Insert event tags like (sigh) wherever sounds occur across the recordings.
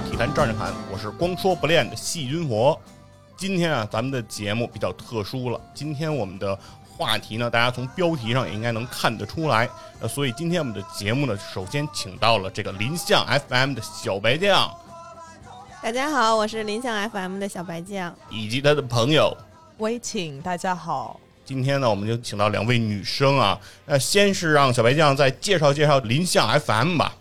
体坛战士侃，我是光说不练的细菌佛。今天啊，咱们的节目比较特殊了。今天我们的话题呢，大家从标题上也应该能看得出来。呃，所以今天我们的节目呢，首先请到了这个林相 FM 的小白酱，大家好，我是林相 FM 的小白酱。以及他的朋友。微请大家好，今天呢，我们就请到两位女生啊。那先是让小白酱再介绍介绍林相 FM 吧。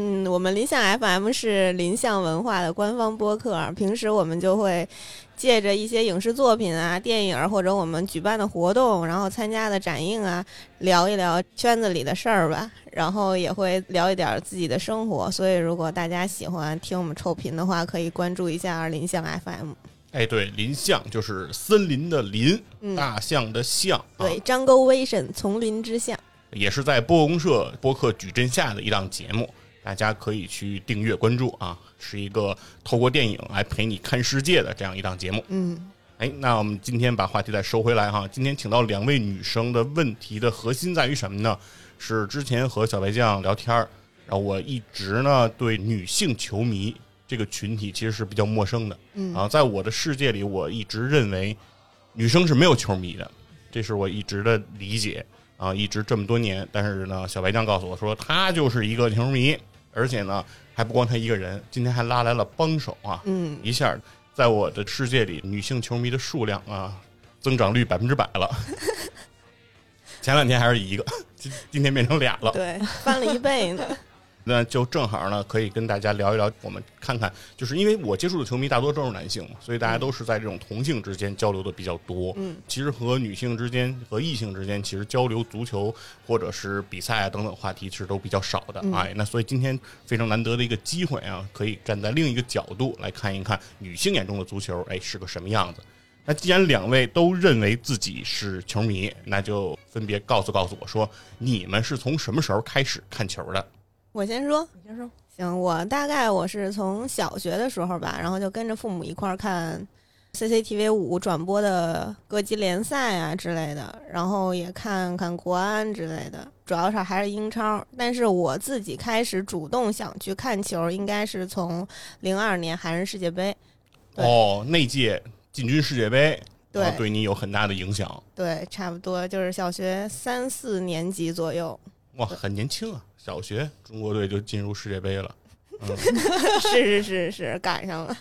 嗯，我们林相 FM 是林相文化的官方播客，平时我们就会借着一些影视作品啊、电影或者我们举办的活动，然后参加的展映啊，聊一聊圈子里的事儿吧，然后也会聊一点自己的生活。所以，如果大家喜欢听我们臭贫的话，可以关注一下林相 FM。哎，对，林相就是森林的林，嗯大象的象，啊对，张沟威神，丛林之象。也是在播公社播客矩阵下的一档节目，大家可以去订阅关注啊，是一个透过电影来陪你看世界的这样一档节目。嗯，哎，那我们今天把话题再收回来哈，今天请到两位女生的问题的核心在于什么呢？是之前和小白酱聊天儿，然后我一直呢对女性球迷这个群体其实是比较陌生的，嗯啊，在我的世界里，我一直认为女生是没有球迷的，这是我一直的理解啊，一直这么多年。但是呢，小白酱告诉我说，她就是一个球迷，而且呢，还不光他一个人，今天还拉来了帮手啊，嗯，一下在我的世界里，女性球迷的数量啊，增长率百分之百了。(laughs) 前两天还是一个，今今天变成俩了。对，翻了一倍呢。那就正好呢，可以跟大家聊一聊，我们看看，就是因为我接触的球迷大多都是男性嘛，所以大家都是在这种同性之间交流的比较多。嗯，其实和女性之间和异性之间，其实交流足球或者是比赛啊等等话题，其实都比较少的。嗯哎，那所以今天非常难得的一个机会啊，可以站在另一个角度来看一看女性眼中的足球，哎，是个什么样子。那既然两位都认为自己是球迷，那就分别告诉告诉我说，你们是从什么时候开始看球的？我先说，你先说。行，我大概我是从小学的时候吧，然后就跟着父母一块儿看 CCTV 五转播的各级联赛啊之类的，然后也看看国安之类的，主要是还是英超。但是我自己开始主动想去看球，应该是从零二年韩日世界杯。哦，那届进军世界杯，对哦对你有很大的影响。对，差不多就是小学三四年级左右。哇，很年轻啊，小学中国队就进入世界杯了。嗯，(laughs) 是是是是，赶上了。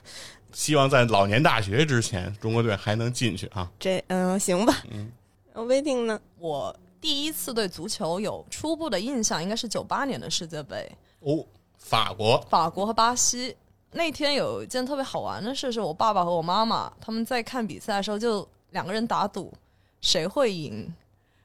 希望在老年大学之前，中国队还能进去啊。这嗯，行吧。嗯，微定呢？我第一次对足球有初步的印象，应该是九八年的世界杯，哦，法国，法国和巴西。那天有一件特别好玩的事，是我爸爸和我妈妈他们在看比赛的时候，就两个人打赌谁会赢。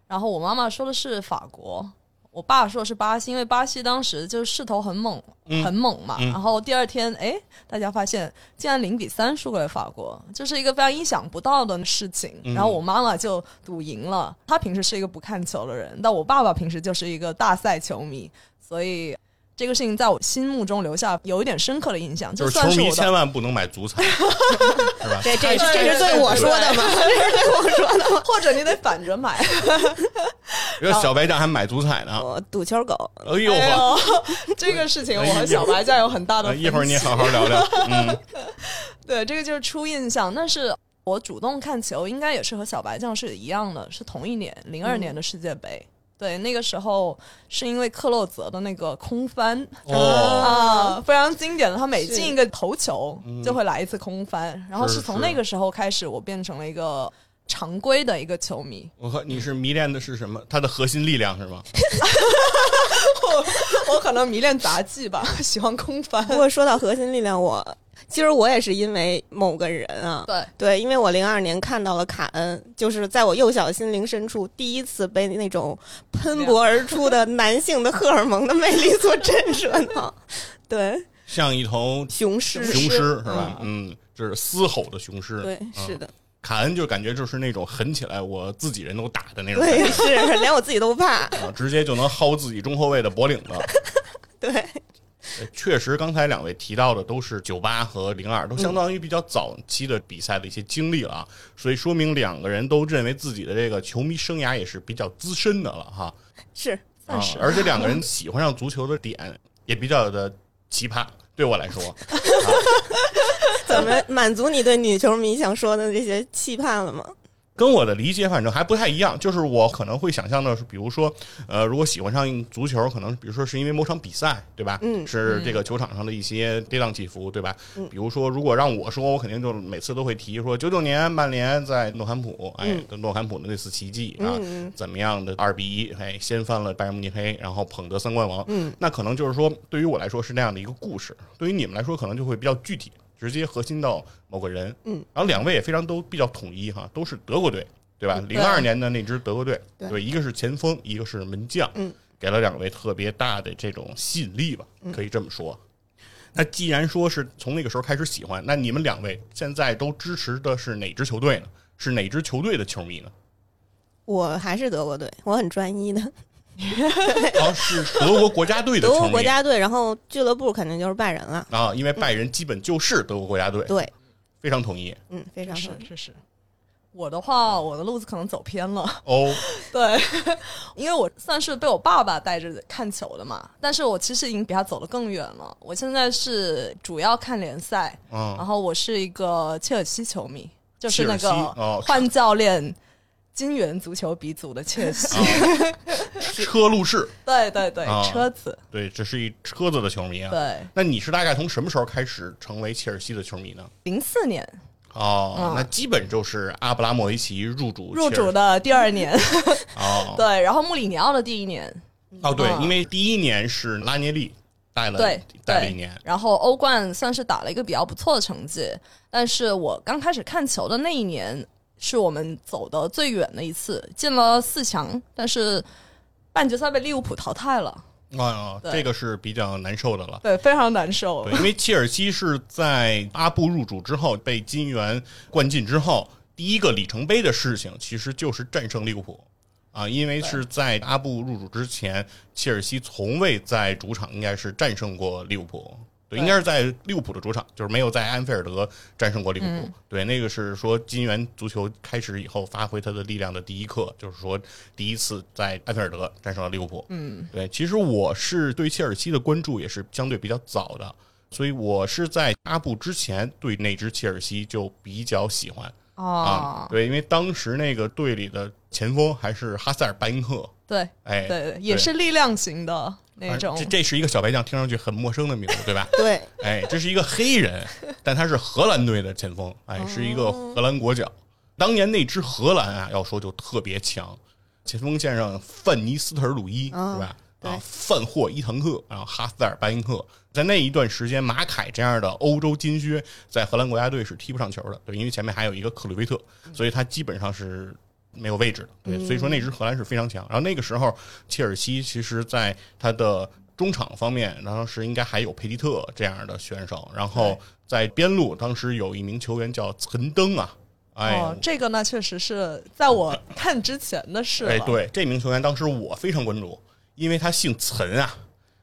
然后我妈妈说的是法国，我爸说的是巴西，因为巴西当时就是势头很猛，嗯很猛嘛。嗯然后第二天，哎，大家发现竟然零比三输给了法国，这是一个非常意想不到的事情。嗯然后我妈妈就赌赢了。她平时是一个不看球的人，但我爸爸平时就是一个大赛球迷，所以。这个事情在我心目中留下有一点深刻的印象，就就是算是我的球迷千万不能买足彩，(laughs) 是吧？这这是对我说的这是对我说的吗？或者你得反着买。(laughs) 小白酱还买足彩呢。我赌球狗，哎呦 (laughs) 这个事情我和小白酱有很大的。一会儿你好好聊聊。嗯，对，这个就是初印象。但是我主动看球，应该也是和小白酱是一样的，是同一年，零二年的世界杯。对，那个时候是因为克洛泽的那个空翻、哦，啊，非常经典的，他每进一个头球嗯就会来一次空翻，然后是是从那个时候开始，我变成了一个常规的一个球迷。我和你是迷恋的是什么？他的核心力量是吗？(laughs) 我我可能迷恋杂技吧，(laughs) 喜欢空翻。不过说到核心力量，我其实我也是因为某个人啊，对，对，因为我零二年看到了卡恩，就是在我幼小心灵深处第一次被那种喷薄而出的男性的荷尔蒙的魅力所震慑到。(laughs) 对，像一头雄狮，雄狮是吧？嗯，这是嘶吼的雄狮。对，嗯是的，卡恩就感觉就是那种狠起来，我自己人都打的那种对，是连我自己都怕。啊，直接就能薅自己中后卫的脖领子。(laughs) 对，呃确实，刚才两位提到的都是九八和零二，都相当于比较早期的比赛的一些经历了啊，所以说明两个人都认为自己的这个球迷生涯也是比较资深的了哈。是啊算是，而且两个人 (laughs) 喜欢上足球的点也比较的奇葩，对我来说，(laughs) 怎么满足你对女球迷想说的这些期盼了吗？跟我的理解反正还不太一样。就是我可能会想象的是，比如说，呃，如果喜欢上足球，可能比如说是因为某场比赛，对吧？嗯是这个球场上的一些跌宕起伏，对吧？嗯比如说，如果让我说，我肯定就每次都会提说，九九年曼联在诺坎普，哎，诺坎普的那次奇迹啊，怎么样的二比一，哎，掀翻了拜仁慕尼黑，然后捧得三冠王。嗯，那可能就是说，对于我来说是那样的一个故事，对于你们来说可能就会比较具体，直接核心到某个人。嗯，然后两位也非常都比较统一哈，都是德国队，对吧？零二年的那支德国队，对对，一个是前锋，一个是门将，嗯，给了两位特别大的这种吸引力吧，可以这么说。那既然说是从那个时候开始喜欢，那你们两位现在都支持的是哪支球队呢？是哪支球队的球迷呢？我还是德国队，我很专一的。然后是德国国家队的德国球迷国家队，然后俱乐部肯定就是拜仁了。啊，因为拜仁基本就是德国国家队，对，非常同意嗯，非常是好。是是。我的话，我的路子可能走偏了。哦。(laughs) 对，因为我算是被我爸爸带着看球的嘛，但是我其实已经比他走得更远了。我现在是主要看联赛，嗯然后我是一个切尔西球迷，就是那切尔西个哦换教练、金元足球鼻祖的切尔西。车路士，(laughs) 对对对，啊。车子，对，这是一车子的球迷啊。对，那你是大概从什么时候开始成为切尔西的球迷呢？零四年。哦，嗯那基本就是阿布拉莫维奇入主入切尔主的第二年，(laughs) 哦。(laughs) 对，然后穆里尼奥的第一年，哦，对，嗯。因为第一年是拉涅利带了对对带了一年，然后欧冠算是打了一个比较不错的成绩，但是我刚开始看球的那一年，是我们走的最远的一次，进了四强，但是半决赛被利物浦淘汰了，啊，对这个是比较难受的了。对，非常难受对，。因为切尔西是在阿布入主之后被金元灌进之后，第一个里程碑的事情其实就是战胜利物浦啊，因为是在阿布入主之前，切尔西从未在主场应该是战胜过利物浦。对，应该是在利物浦的主场，就是没有在安菲尔德战胜过利物浦。嗯对，那个是说金元足球开始以后发挥它的力量的第一课，就是说第一次在安菲尔德战胜了利物浦。嗯，对，其实我是对切尔西的关注也是相对比较早的，所以我是在阿布之前对那支切尔西就比较喜欢哦。啊，对，因为当时那个队里的前锋还是哈塞尔巴因克，对哎，对，也是力量型的那种这，这是一个小白将，听上去很陌生的名字，对吧？(laughs) 对，哎，这是一个黑人，但他是荷兰队的前锋，哎，是一个荷兰国脚。当年那支荷兰啊，要说就特别强，前锋线上范尼斯特尔鲁伊、嗯是吧？啊，范霍伊滕克，然后哈斯尔巴因克，在那一段时间，马凯这样的欧洲金靴在荷兰国家队是踢不上球的，对，因为前面还有一个克鲁维特，所以他基本上是没有位置的，对，所以说那支荷兰是非常强。然后那个时候，切尔西其实在他的中场方面，当时应该还有佩蒂特这样的选手，然后在边路当时有一名球员叫岑登啊，哎。哦，这个呢确实是在我看之前的事了。哎，对，这名球员当时我非常关注，因为他姓岑啊。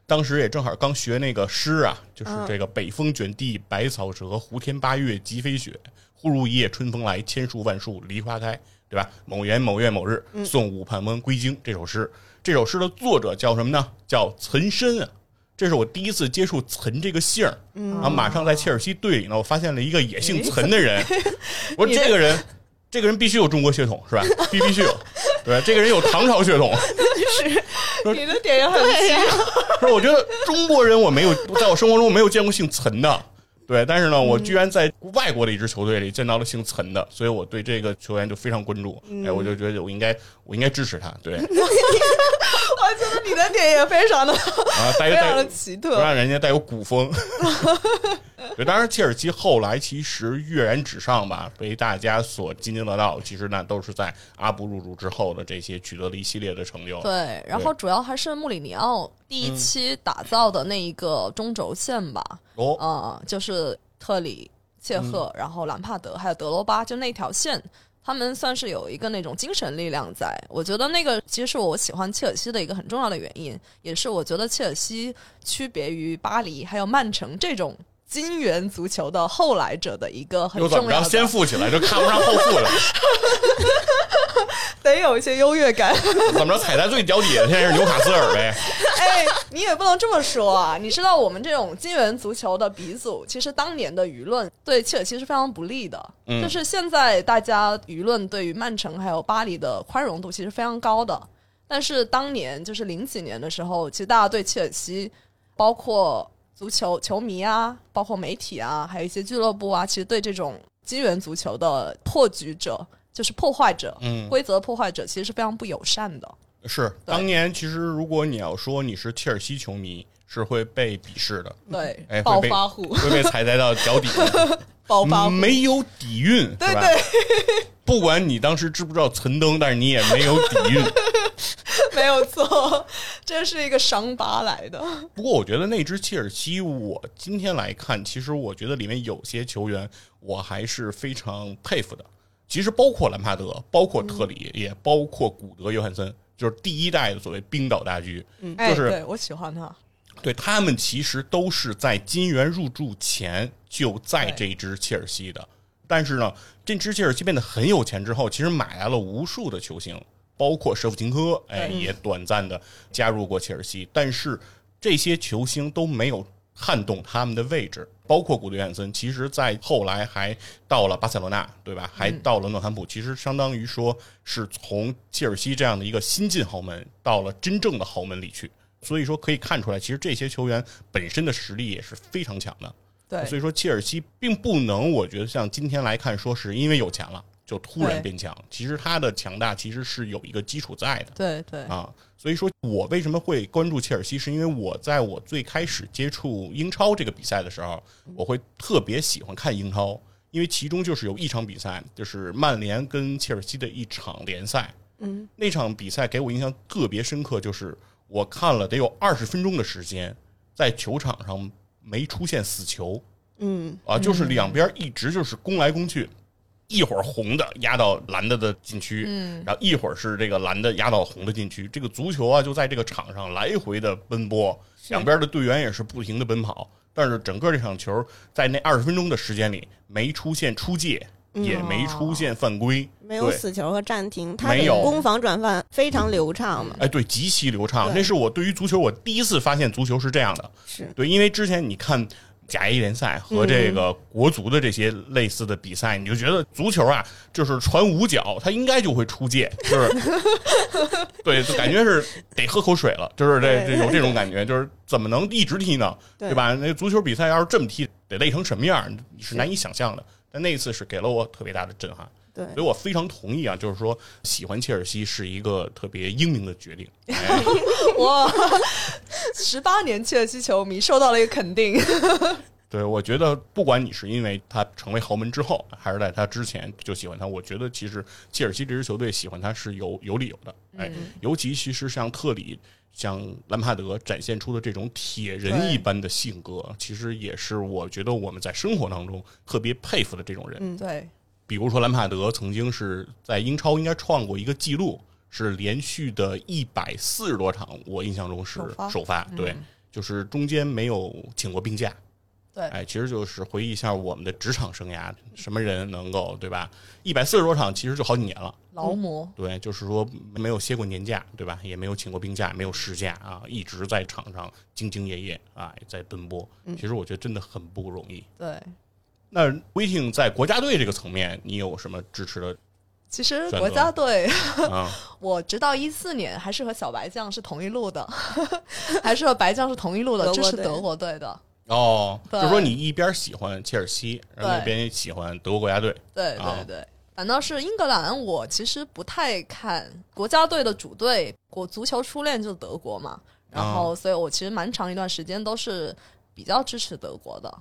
当时也正好刚学那个诗啊，就是这个“北风卷地白草折，胡天八月即飞雪。忽如一夜春风来，千树万树梨花开”，对吧？某年某月某日，送武判官归京。这首诗，这首诗的作者叫什么呢？叫岑参啊。这是我第一次接触岑这个姓儿，然后马上在切尔西队里呢，我发现了一个也姓岑的人。(laughs) 我说这个人，这个人必须有中国血统，是吧？必必须有，对吧？这个人有唐朝血统。(laughs) 你的点也很对呀、说我觉得中国人我没有，在我生活中我没有见过姓岑的，对，但是呢，我居然在外国的一支球队里见到了姓岑的，所以我对这个球员就非常关注，哎，我就觉得我应该我应该支持他，对，(laughs) 我觉得你的点也非常的啊，带有的奇不特。让人家带有古风。(laughs) 对，当然切尔西后来其实跃然纸上吧，被大家所津津乐道。其实那都是在阿布入主之后的这些取得了一系列的成就。对，然后主要还是穆里尼奥第一期打造的那一个中轴线吧，哦，呃，就是特里、切赫，然后兰帕德还有德罗巴，就那条线，他们算是有一个那种精神力量在。我觉得那个其实是我喜欢切尔西的一个很重要的原因，也是我觉得切尔西区别于巴黎还有曼城这种金元足球的后来者的一个很又怎么着？重要的。先富起来就看不上后富了。(laughs) (laughs) 得有一些优越感。(laughs) 怎么着踩在最脚底下，现在是纽卡斯尔呗？(laughs) 哎，你也不能这么说啊！你知道我们这种金元足球的鼻祖，其实当年的舆论对切尔西是非常不利的。嗯就是现在大家舆论对于曼城还有巴黎的宽容度其实非常高的，但是当年就是零几年的时候，其实大家对切尔西，包括足球球迷啊，包括媒体啊，还有一些俱乐部啊，其实对这种金元足球的破局者，就是破坏者、嗯，规则破坏者，其实是非常不友善的。是当年其实如果你要说你是切尔西球迷，是会被鄙视的，对，暴发户，会被踩在到脚底下，(laughs) 暴发户，没有底蕴？对对。不管你当时知不知道存灯，但是你也没有底蕴。(laughs) 没有错，这是一个伤疤来的。不过我觉得那支切尔西，我今天来看，其实我觉得里面有些球员我还是非常佩服的。其实包括兰帕德，包括特里，也包括古德约翰森，就是第一代的所谓冰岛大狙。嗯，就是对我喜欢他。对他们其实都是在金元入驻前就在这支切尔西的。但是呢，这支切尔西变得很有钱之后，其实买来了无数的球星，包括舍甫琴科，哎，对也短暂的加入过切尔西。但是这些球星都没有撼动他们的位置，包括古德约翰森，其实在后来还到了巴塞罗那，对吧？还到了诺坎普，其实相当于说是从切尔西这样的一个新晋豪门到了真正的豪门里去。所以说可以看出来，其实这些球员本身的实力也是非常强的。对，所以说切尔西并不能，我觉得像今天来看，说是因为有钱了就突然变强。其实他的强大其实是有一个基础在的。对对。啊。所以说我为什么会关注切尔西，是因为我在我最开始接触英超这个比赛的时候，我会特别喜欢看英超，因为其中就是有一场比赛，就是曼联跟切尔西的一场联赛。嗯，那场比赛给我印象特别深刻，就是我看了得有二十分钟的时间，在球场上没出现死球。嗯。啊，就是两边一直就是攻来攻去，一会儿红的压到蓝的的禁区，嗯，然后一会儿是这个蓝的压到红的禁区，这个足球啊就在这个场上来回的奔波，两边的队员也是不停的奔跑，但是整个这场球在那二十分钟的时间里没出现出界，也没出现犯规，没有死球和暂停，他没有。的攻防转换非常流畅嘛。哎，对，极其流畅。那是我对于足球我第一次发现足球是这样的。是，对，因为之前你看甲 A 联赛和这个国足的这些类似的比赛，你就觉得足球啊，就是传五脚，他应该就会出界，就是 (laughs) 对，就感觉是得喝口水了，就是这这对有这种感觉，就是怎么能一直踢呢？对对吧？那足球比赛要是这么踢，得累成什么样，你是难以想象的。但那一次是给了我特别大的震撼。对所以我非常同意啊，就是说喜欢切尔西是一个特别英明的决定。(laughs) 哎哇，十八年切尔西球迷受到了一个肯定。(laughs) 对，我觉得不管你是因为他成为豪门之后，还是在他之前就喜欢他，我觉得其实切尔西这支球队喜欢他是有有理由的。哎，尤其其实像特里、像兰帕德展现出的这种铁人一般的性格，其实也是我觉得我们在生活当中特别佩服的这种人。嗯对，比如说兰帕德曾经是在英超应该创过一个记录，是连续的一百四十多场，我印象中是首发对，就是中间没有请过病假。对哎，其实就是回忆一下我们的职场生涯，什么人能够对吧？一百四十多场，其实就好几年了。劳模。对，就是说没有歇过年假，对吧？也没有请过病假，没有事假啊，一直在场上兢兢业业啊，在奔波。其实我觉得真的很不容易。对，那威霆在国家队这个层面，你有什么支持的其实国家队，啊？(laughs) 我直到一四年还是和小白将是同一路的，(laughs) 还是和白将是同一路的，支持德国队的。哦，就是说你一边喜欢切尔西，然后一边也喜欢德国国家队。对啊对对。反倒是英格兰，我其实不太看国家队的主队，我足球初恋就是德国嘛，然啊后所以我其实蛮长一段时间都是比较支持德国的。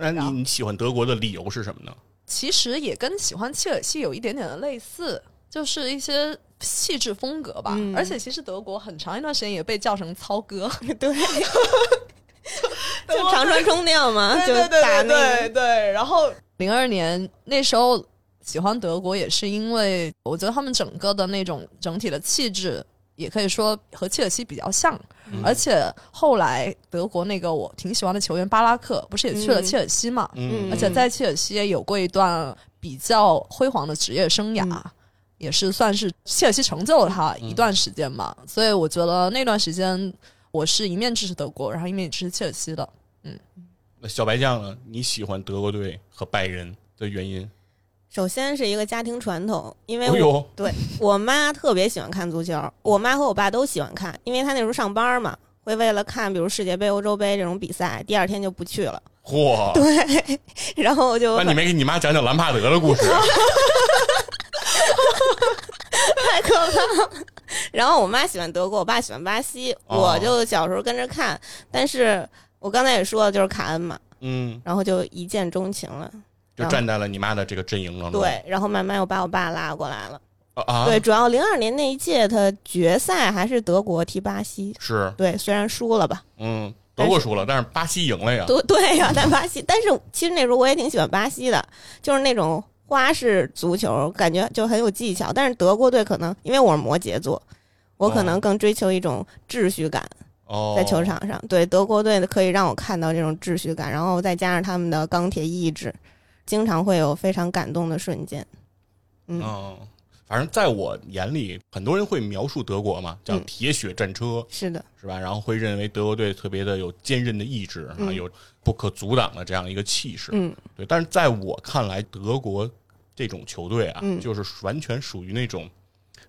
那你你喜欢德国的理由是什么呢？其实也跟喜欢切尔西有一点点的类似，就是一些气质风格吧。嗯而且其实德国很长一段时间也被叫成操哥，(laughs) (laughs) 对，就长传冲吊嘛，就对对对打那对，对。然后零二年那时候喜欢德国，也是因为我觉得他们整个的那种整体的气质。也可以说和切尔西比较像，而且后来德国那个我挺喜欢的球员巴拉克，不是也去了嗯切尔西嘛？嗯而且在切尔西也有过一段比较辉煌的职业生涯。嗯也是算是切尔西成就了他一段时间嘛。所以我觉得那段时间我是一面支持德国，然后一面支持切尔西的。嗯那小白酱呢？你喜欢德国队和拜仁的原因？首先是一个家庭传统，因为我、哎，对我妈特别喜欢看足球，我妈和我爸都喜欢看，因为她那时候上班嘛，会为了看比如世界杯、欧洲杯这种比赛，第二天就不去了。嚯！对，然后我就那你没给你妈讲讲兰帕德的故事？啊 (laughs) 太可怕了。然后我妈喜欢德国，我爸喜欢巴西，哦我就小时候跟着看。但是我刚才也说了，就是卡恩嘛，嗯，然后就一见钟情了。就站在了你妈的这个阵营当中。对，然后慢慢又把我爸拉过来了。啊，对，主要零二年那一届，他决赛还是德国踢巴西。是，对，虽然输了吧，嗯，德国输了，但是巴西赢了呀。对对呀、但巴西，但是其实那时候我也挺喜欢巴西的，就是那种花式足球，感觉就很有技巧。但是德国队可能因为我是摩羯座，我可能更追求一种秩序感。哦，在球场上，对德国队可以让我看到这种秩序感，然后再加上他们的钢铁意志，经常会有非常感动的瞬间。嗯，嗯，反正在我眼里，很多人会描述德国嘛，叫嗯铁血战车，是的，是吧？然后会认为德国队特别的有坚韧的意志啊，嗯有不可阻挡的这样一个气势。嗯对，但是在我看来，德国这种球队啊，嗯就是完全属于那种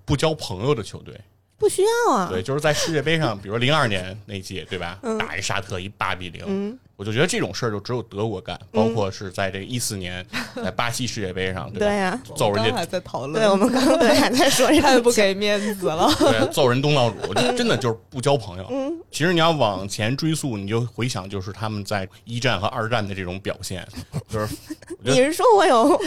不交朋友的球队。不需要啊。对，就是在世界杯上，比如零二年那届，对吧？嗯打一沙特一八比零、嗯，我就觉得这种事儿就只有德国干，包括是在这个一四年在巴西世界杯上，吧？对呀、揍人家还在讨论，对我们刚才还在说这个，(laughs) 太不给面子了。(laughs) 对，揍人东道主，就 (laughs) 真的就是不交朋友。嗯，其实你要往前追溯，你就回想，就是他们在一战和二战的这种表现，就是你是说我有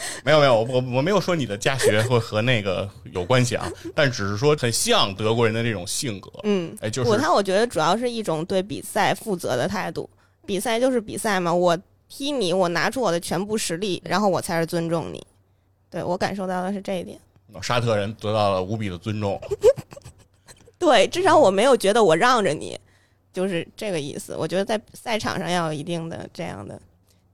(laughs) 没有没有，我我没有说你的家学会和那个有关系啊，但只是说很像德国人的那种性格。嗯，哎，就是我他我觉得主要是一种对比赛负责的态度，比赛就是比赛嘛，我踢你，我拿出我的全部实力，然后我才是尊重你。对我感受到的是这一点。(laughs) 沙特人得到了无比的尊重。(laughs) 对，至少我没有觉得我让着你，就是这个意思。我觉得在赛场上要有一定的这样的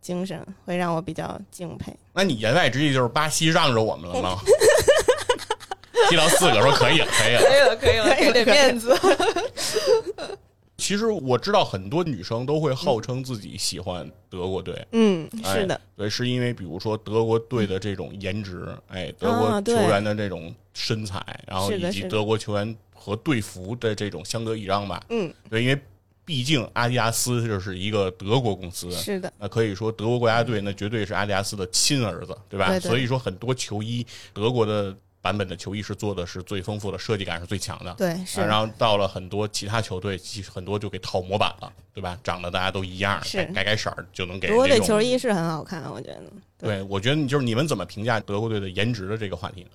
精神，会让我比较敬佩。那你言外之意就是巴西让着我们了吗？(laughs) 踢到四个说可以了，可以了。可以了，可以了，给点面子。(laughs) 其实我知道很多女生都会号称自己喜欢德国队，嗯，哎是的，对，是因为比如说德国队的这种颜值，哎，德国球员的这种身材，然后以及德国球员和队服的这种相得益彰吧。嗯，对，因为毕竟阿迪达斯就是一个德国公司，是的，那可以说德国国家队那绝对是阿迪达斯的亲儿子，对吧？对对所以说很多球衣，德国的版本的球衣是做的是最丰富的，设计感是最强的。对，是啊然后到了很多其他球队，其实很多就给套模板了，对吧？长得大家都一样，是改改改色儿就能给德国。队球衣是很好看，我觉得对，我觉得你就是你们怎么评价德国队的颜值的这个话题呢？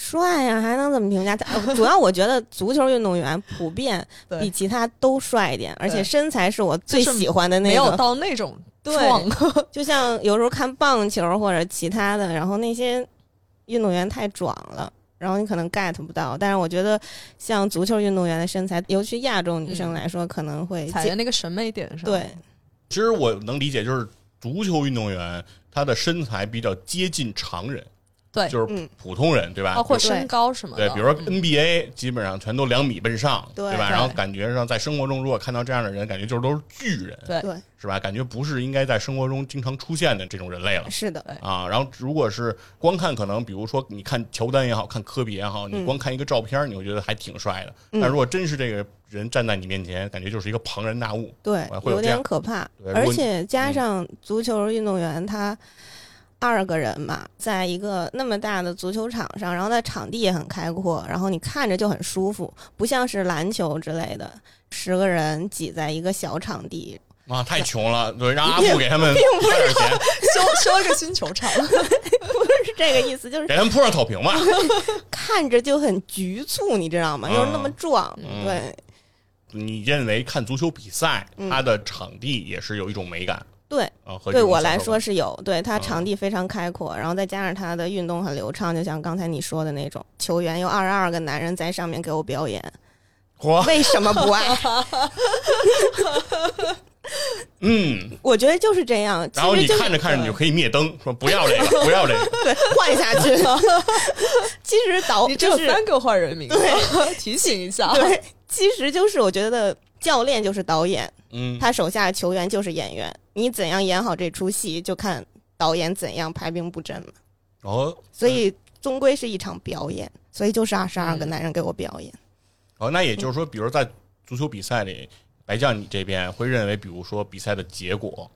帅呀、还能怎么评价？他主要我觉得足球运动员普遍比其他都帅一点，而且身材是我最喜欢的那没有。到那种对壮，(laughs) 就像有时候看棒球或者其他的，然后那些运动员太壮了。然后你可能 get 不到，但是我觉得像足球运动员的身材，尤其亚洲女生嗯来说，可能会踩在那个审美点上。对，其实我能理解，就是足球运动员他的身材比较接近常人，对就是嗯普通人，对吧？包括身高什么的。对，比如说嗯 NBA 基本上全都两米奔上，对吧？然后感觉上在生活中，如果看到这样的人，感觉就是都是巨人，对对，是吧？感觉不是应该在生活中经常出现的这种人类了。是的，啊，然后如果是光看，可能比如说你看乔丹也好看科比也好，你嗯光看一个照片，你会觉得还挺帅的。嗯但如果真是这个人站在你面前，感觉就是一个庞然大物。对哎，会有有这样点可怕而且加上足球运动员他二个人嘛，在一个那么大的足球场上，然后在场地也很开阔，然后你看着就很舒服，不像是篮球之类的，十个人挤在一个小场地，啊，太穷了，对，让阿布给他们花点钱，修修一个新球场，(laughs) 不是这个意思，就是给他们铺上草坪吧。(laughs) 看着就很局促，你知道吗？嗯又是那么壮，嗯对你认为看足球比赛，嗯它的场地也是有一种美感对。对我来说是有，对它嗯场地非常开阔，然后再加上他的运动很流畅，就像刚才你说的那种，球员有二十二个男人在上面给我表演，嚯，为什么不爱？嗯，(laughs) 我觉得就是这样。然后你看着看着，你就可以灭灯，说不 (laughs) 要这个，不要这个。对换下去。(laughs) 其实导你只有就是三个坏人名字，提醒一下。对，其实就是我觉得教练就是导演，嗯，他手下的球员就是演员。你怎样演好这出戏，就看导演怎样排兵布阵了。哦所以终归是一场表演，所以就是二十二个男人给我表演。哦，那也就是说，比如在足球比赛里，白将你这边会认为，比如说比赛的结果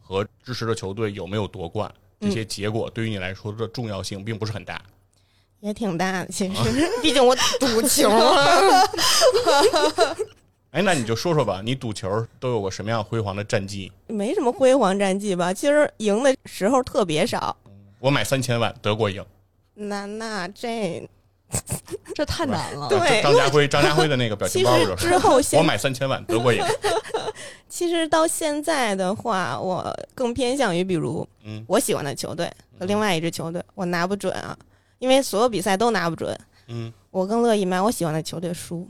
和支持的球队有没有夺冠，这些结果对于你来说的重要性并不是很大。也挺大的，其实，(laughs) 毕竟我赌球啊。哎，那你就说说吧，你赌球都有过什么样辉煌的战绩？没什么辉煌战绩吧，其实赢的时候特别少。我买三千万德国赢，那那这 (laughs) 这太难了。对张家辉张家辉的那个表情其实包就是之后 (laughs) 现我买三千万德国赢，(laughs) 其实到现在的话，我更偏向于比如嗯我喜欢的球队和另外一支球队，我拿不准啊，因为所有比赛都拿不准。嗯我更乐意买我喜欢的球队输。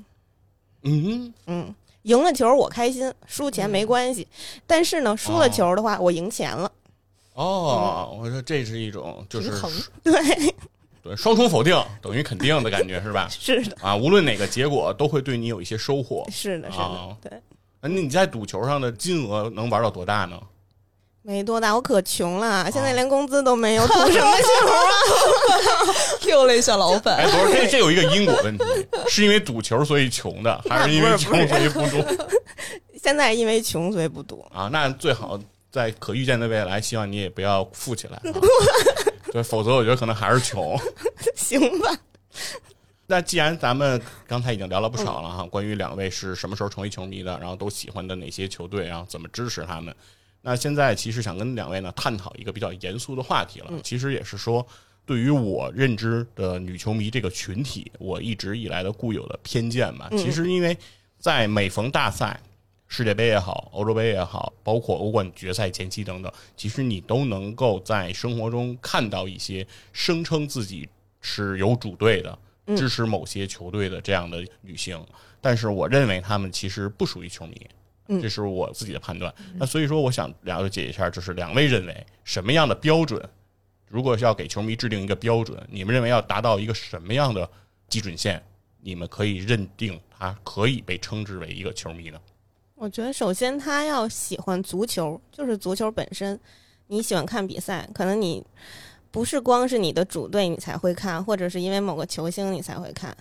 嗯，嗯，赢了球我开心，输钱没关系。但是呢，输了球的话，我赢钱了。哦，我说这是一种就是平衡对，对双重否定等于肯定的感觉是吧？(laughs) 是的，啊，无论哪个结果都会对你有一些收获。是的，是哦的，对。那你在赌球上的金额能玩到多大呢？没多大，我可穷了，现在连工资都没有，赌什么 (laughs) 球啊？Q 了一下老哎，板，不是，这这有一个因果问题，(laughs) 是因为赌球所以穷的，还是因为穷所以不赌 (laughs) 现在因为穷所以不赌。啊？那最好在可预见的未来，希望你也不要富起来、啊，对，否则我觉得可能还是穷。行吧，那既然咱们刚才已经聊了不少了哈，关于两位是什么时候成为球迷的，然后都喜欢的哪些球队，然后怎么支持他们。那现在其实想跟两位呢探讨一个比较严肃的话题了，其实也是说，对于我认知的女球迷这个群体，我一直以来的固有的偏见吧。其实因为在每逢大赛，世界杯也好，欧洲杯也好，包括欧冠决赛前期等等，其实你都能够在生活中看到一些声称自己是有主队的，支持某些球队的这样的女性，但是我认为她们其实不属于球迷。这是我自己的判断。那所以说，我想了解一下，就是两位认为什么样的标准？如果是要给球迷制定一个标准，你们认为要达到一个什么样的基准线，你们可以认定他可以被称之为一个球迷呢？我觉得首先他要喜欢足球，就是足球本身。你喜欢看比赛，可能你不是光是你的主队你才会看，或者是因为某个球星你才会看，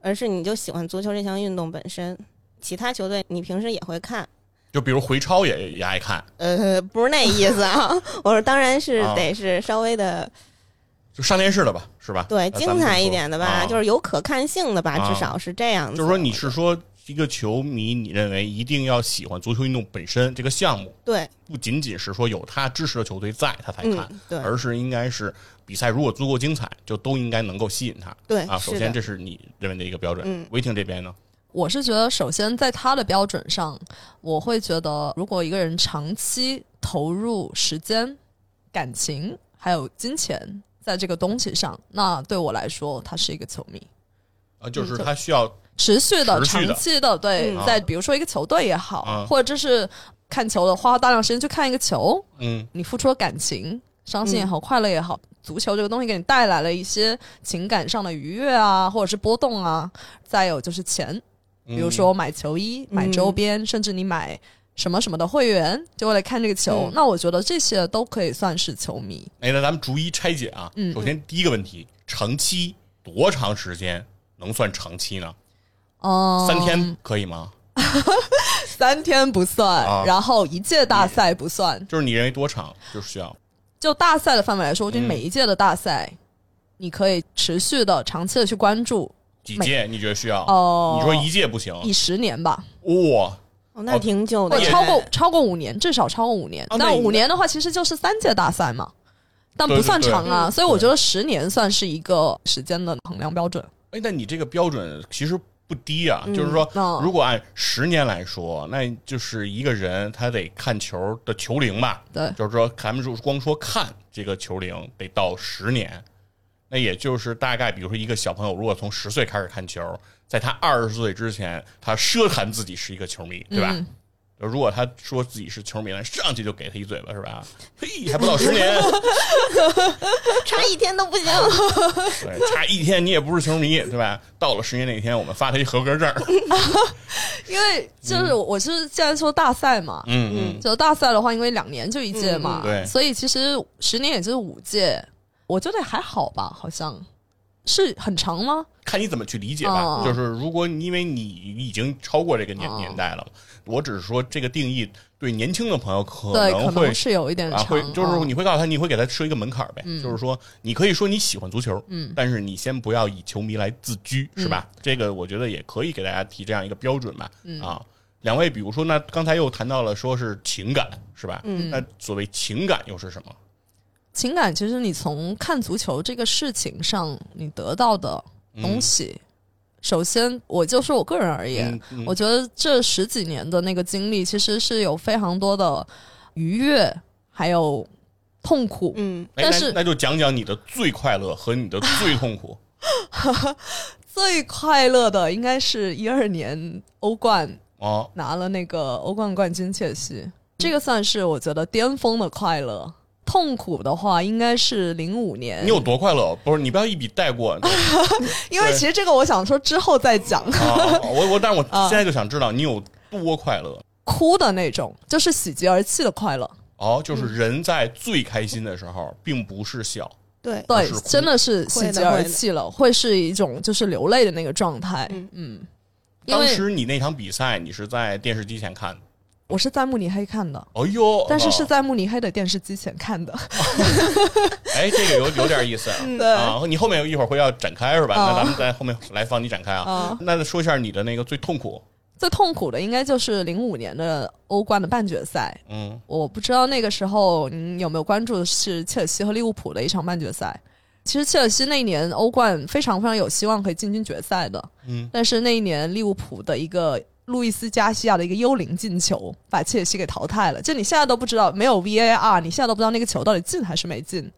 而是你就喜欢足球这项运动本身。其他球队你平时也会看，就比如回超也也爱看，呃，不是那意思啊。(laughs) 我说当然是啊得是稍微的就上电视的吧，是吧？对精彩一点的吧，啊就是有可看性的吧，啊至少是这样子。就是说你是说一个球迷，你认为一定要喜欢足球运动本身这个项目，对，不仅仅是说有他支持的球队在他才看，嗯，对而是应该是比赛如果足够精彩，就都应该能够吸引他。对啊，首先这是你认为的一个标准。嗯维婷这边呢？我是觉得，首先在他的标准上，我会觉得，如果一个人长期投入时间、感情还有金钱在这个东西上，那对我来说，他是一个球迷。啊，就是他需要持续的、续的长期的，对，嗯。在比如说一个球队也好，嗯或者是看球的，花大量时间去看一个球，嗯。你付出了感情，伤心也好，快乐也好，足球这个东西给你带来了一些情感上的愉悦啊，或者是波动啊。再有就是钱，嗯，比如说买球衣、买周边，甚至你买什么什么的会员，就为了看这个球。嗯那我觉得这些都可以算是球迷。哎，那咱们逐一拆解啊。嗯首先第一个问题，长期多长时间能算长期呢？哦，三天可以吗？(laughs) 三天不算，啊然后一届大赛不算。就是你认为多长就需要？就大赛的范围来说，我觉得嗯每一届的大赛，你可以持续的、长期的去关注。每几届你觉得需要？哦、你说一届不行？以十年吧，哇，哦，那挺久的超过超过五年，至少超过五年。那五年的话，其实就是三届大赛嘛，但不算长啊。对对对所以我觉得十年算是一个时间的衡量标准。哎，那你这个标准其实不低啊。嗯就是说，哦如果按十年来说，那就是一个人他得看球的球龄吧。对，就是说，咱们就光说看这个球龄得到十年，那也就是大概，比如说一个小朋友，如果从十岁开始看球，在他二十岁之前，他奢谈自己是一个球迷，对吧？嗯如果他说自己是球迷了，上去就给他一嘴巴，是吧？嘿，还不到十年，(laughs) 差一天都不行。(laughs) 对，差一天你也不是球迷，对吧？到了十年那天，我们发他一合格证。(laughs) 因为就是我是现在说大赛嘛，嗯嗯，就大赛的话，因为两年就一届嘛，嗯对所以其实十年也就是五届，我觉得还好吧，好像是很长吗？看你怎么去理解吧。哦就是如果你因为你已经超过这个年、哦年代了，我只是说这个定义对年轻的朋友可对，可能会能是有一点啊，长，会就是嗯你会告诉他，你会给他设一个门槛儿呗，就是说你可以说你喜欢足球，嗯，但是你先不要以球迷来自居，是吧？这个我觉得也可以给大家提这样一个标准吧，嗯啊。两位，比如说，那刚才又谈到了说是情感，是吧？嗯那所谓情感又是什么？情感其实你从看足球这个事情上，你得到的东西，首先我就说我个人而言，嗯嗯我觉得这十几年的那个经历，其实是有非常多的愉悦，还有痛苦。嗯哎但是那那就讲讲你的最快乐和你的最痛苦。(laughs) 最快乐的应该是一二年欧冠哦，拿了那个欧冠冠军，切尔西，这个算是我觉得巅峰的快乐。痛苦的话，应该是零五年你，有多快乐？不是，你不要一笔带过。(laughs) 因为其实这个我想说之后再讲。啊，我我，但是我 (laughs) 啊现在就想知道你有多快乐。哭的那种，就是喜极而泣的快乐。哦，就是人在最开心的时候，并不是笑，对，对，真的是喜极而泣了，会是一种就是流泪的那个状态。嗯嗯，当时你那场比赛，你是在电视机前看的。我是在慕尼黑看的，哎呦，但是是啊在慕尼黑的电视机前看的。(laughs) 哎，这个有有点意思啊。对啊，你后面一会儿会要展开是吧？啊那咱们在后面来放你展开啊啊。那说一下你的那个最痛苦。最痛苦的应该就是零五年的欧冠的半决赛。嗯我不知道那个时候你有没有关注的是切尔西和利物浦的一场半决赛。其实切尔西那一年欧冠非常非常有希望可以进军决赛的，嗯，但是那一年利物浦的一个路易斯加西亚的一个幽灵进球把切尔西给淘汰了。就你现在都不知道，没有 VAR，你现在都不知道那个球到底进还是没进。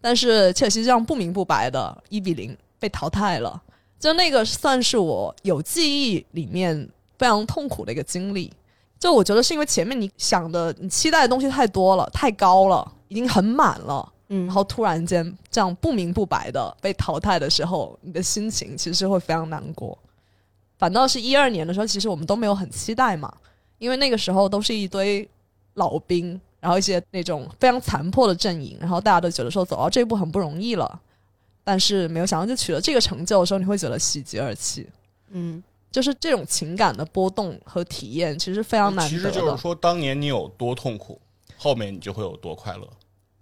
但是切尔西这样不明不白的一比零被淘汰了，就那个算是我有记忆里面非常痛苦的一个经历。就我觉得是因为前面你想的、你期待的东西太多了、太高了，已经很满了，嗯，然后突然间这样不明不白的被淘汰的时候，你的心情其实会非常难过。反倒是一二年的时候，其实我们都没有很期待嘛，因为那个时候都是一堆老兵，然后一些那种非常残破的阵营，然后大家都觉得说走到这一步很不容易了，但是没有想到就取得这个成就的时候，你会觉得喜极而泣。嗯就是这种情感的波动和体验，其实非常难其。实就是说，当年你有多痛苦，后面你就会有多快乐。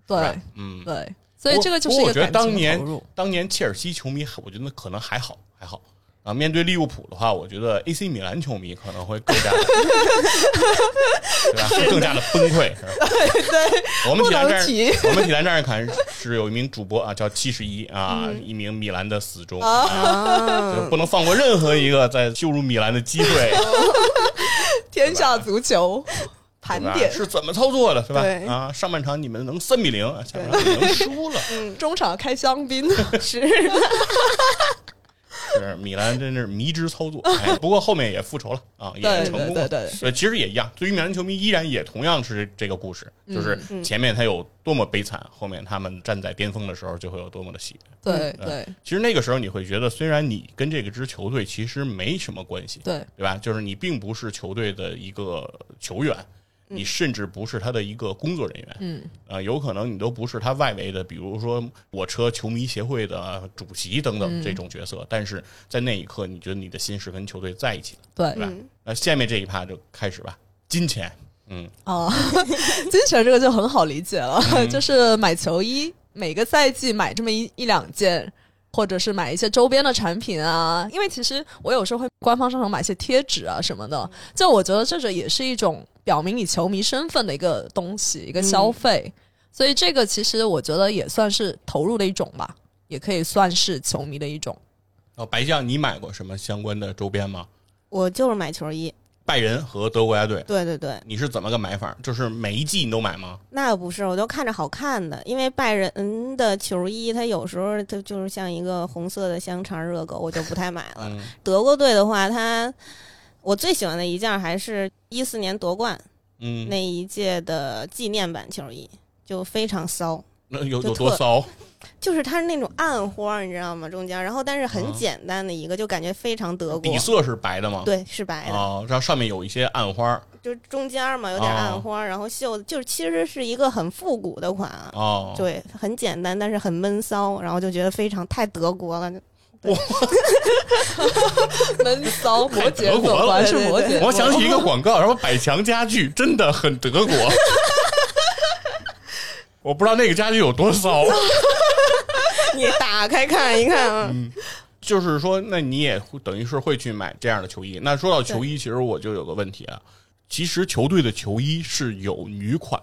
对嗯，对，所以这个就是我觉得当年。当年切尔西球迷，我觉得可能还好，还好啊。面对利物浦的话，我觉得 AC 米兰球迷可能会更加的，(laughs) 对吧？会更加的崩溃，(laughs) 是吧？对，我们体坛站不能提，我们体坛站看是有一名主播啊，叫七十一啊，嗯一名米兰的死忠啊啊，就啊，不能放过任何一个在羞辱米兰的机会。(laughs) 天下足球盘点，是怎么操作的，是吧？啊，上半场你们能三比零，下半场你们能输了，中场开香槟，是是米兰真是迷之操作。哎，不过后面也复仇了啊，也成功了。对对对，对，其实也一样。对于米兰球迷，依然也同样是这个故事，就是嗯前面他有多么悲惨，后面他们站在巅峰的时候就会有多么的喜对对其实那个时候你会觉得，虽然你跟这个支球队其实没什么关系，对对吧？就是你并不是球队的一个球员，你甚至不是他的一个工作人员，嗯，啊、有可能你都不是他外围的，比如说我车球迷协会的主席等等这种角色，但是在那一刻，你觉得你的心是跟球队在一起的，对。对吧？嗯。那下面这一趴就开始吧，金钱，嗯，(laughs) 哦，金钱这个就很好理解了，就是买球衣，每个赛季买这么一一两件。或者是买一些周边的产品啊，因为其实我有时候会官方商城买一些贴纸啊什么的，就我觉得这个也是一种表明你球迷身份的一个东西，一个消费，所以这个其实我觉得也算是投入的一种吧，也可以算是球迷的一种。哦，白酱，你买过什么相关的周边吗？我就是买球衣，拜仁和德国国家队，对对对，你是怎么个买法？就是每一季你都买吗？那不是，我都看着好看的，因为拜仁的球衣，它有时候它就是像一个红色的香肠热狗，我就不太买了。嗯，德国队的话，它我最喜欢的一件还是一四年夺冠嗯，那一届的纪念版球衣，就非常骚。那有有多骚？就是它是那种暗花，你知道吗？中间，然后但是很啊简单的一个，就感觉非常德国底。色是白的吗？对，是白的，哦，然后上面有一些暗花就是中间嘛有点哦暗花，然后袖子就是其实是一个很复古的款啊，哦，对，很简单，但是很闷骚，然后就觉得非常太德国了。(laughs) 闷骚 (laughs) 摩羯德国了座果然是摩羯。我想起一个广告，什么百强家具真的很德国。(laughs) 我不知道那个家具有多骚，你打开看一看啊，就是说，那你也会等于是会去买这样的球衣。那说到球衣，其实我就有个问题啊，其实球队的球衣是有女款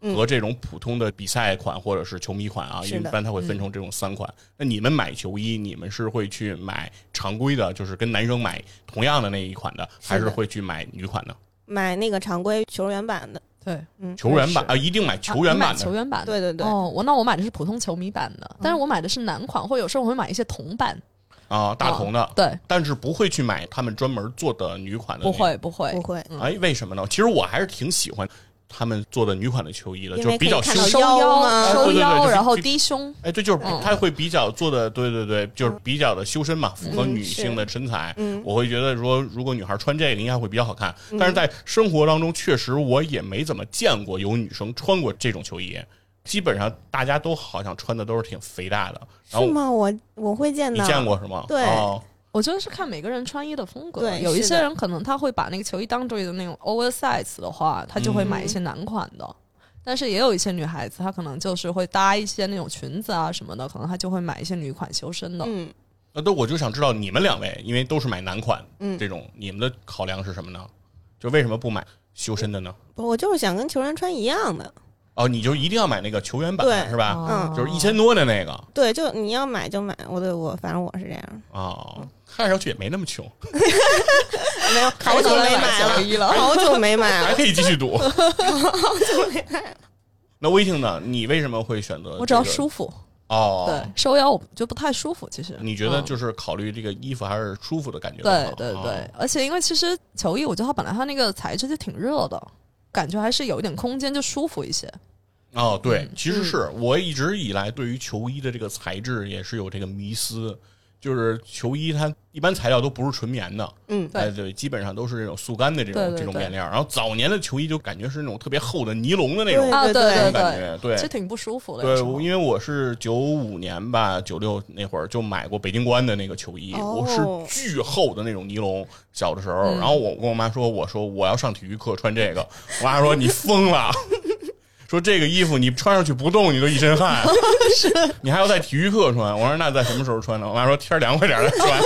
嗯和这种普通的比赛款或者是球迷款啊，一般它会分成这种三款。那你们买球衣，你们是会去买常规的，就是跟男生买同样的那一款的，还是会去买女款的？买那个常规球员版的，对，嗯，球员版啊，一定买球员版的。球员版的。对对对，哦，我那我买的是普通球迷版的，但是我买的是男款，或有时候我会买一些铜版。啊，大同的，对，但是不会去买他们专门做的女款的。不。会不会不会，哎，为什么呢？其实我还是挺喜欢他们做的女款的球衣了，就是比较修腰吗收腰，然后低胸。哎，对，就是嗯它会比较做的，对对对，就是比较的修身嘛，符合嗯女性的身材。嗯我会觉得说，如果女孩穿这个，应该会比较好看。但是在生活当中，确实我也没怎么见过有女生穿过这种球衣。基本上大家都好像穿的都是挺肥大的，是吗？我我会见到你，见过是吗？对哦我觉得是看每个人穿衣的风格。对有一些人可能他会把那个球衣当做一个那种 oversize 的话，他就会买一些男款的。但是也有一些女孩子，她可能就是会搭一些那种裙子啊什么的，可能她就会买一些女款修身的。嗯，那都我就想知道你们两位，因为都是买男款，嗯这种你们的考量是什么呢？就为什么不买修身的呢？不我就是想跟球员穿一样的，哦，你就一定要买那个球员版对是吧？嗯就是一千多的那个对，就你要买就买，我对我反正我是这样，哦，看上去也没那么穷，没有好久没买了，球衣了。好久没买了，还可以继续赌。那微听呢？你为什么会选择？我只要舒服，哦。对，收腰我觉得不太舒服。其实你觉得嗯就是考虑这个衣服还是舒服的感觉更对对对，而且因为其实球衣，我觉得它本来它那个材质就挺热的，感觉还是有一点空间，就舒服一些。哦，对嗯，其实是我一直以来对于球衣的这个材质也是有这个迷思，就是球衣它一般材料都不是纯棉的，嗯，对。哎对，基本上都是这种速干的这种对对对这种面料。然后早年的球衣就感觉是那种特别厚的尼龙的那种对啊，对对那种对感觉，对。其实挺不舒服的。对，时候我因为我是九五年吧，九六那会儿就买过北京国安的那个球衣，哦。我是巨厚的那种尼龙，小的时候，嗯。然后我跟我妈说，我说我要上体育课穿这个，我妈说你疯了。说这个衣服你穿上去不动你都一身汗，(laughs) 你还要在体育课穿。我说那在什么时候穿呢？我妈说天凉快点再穿。(laughs)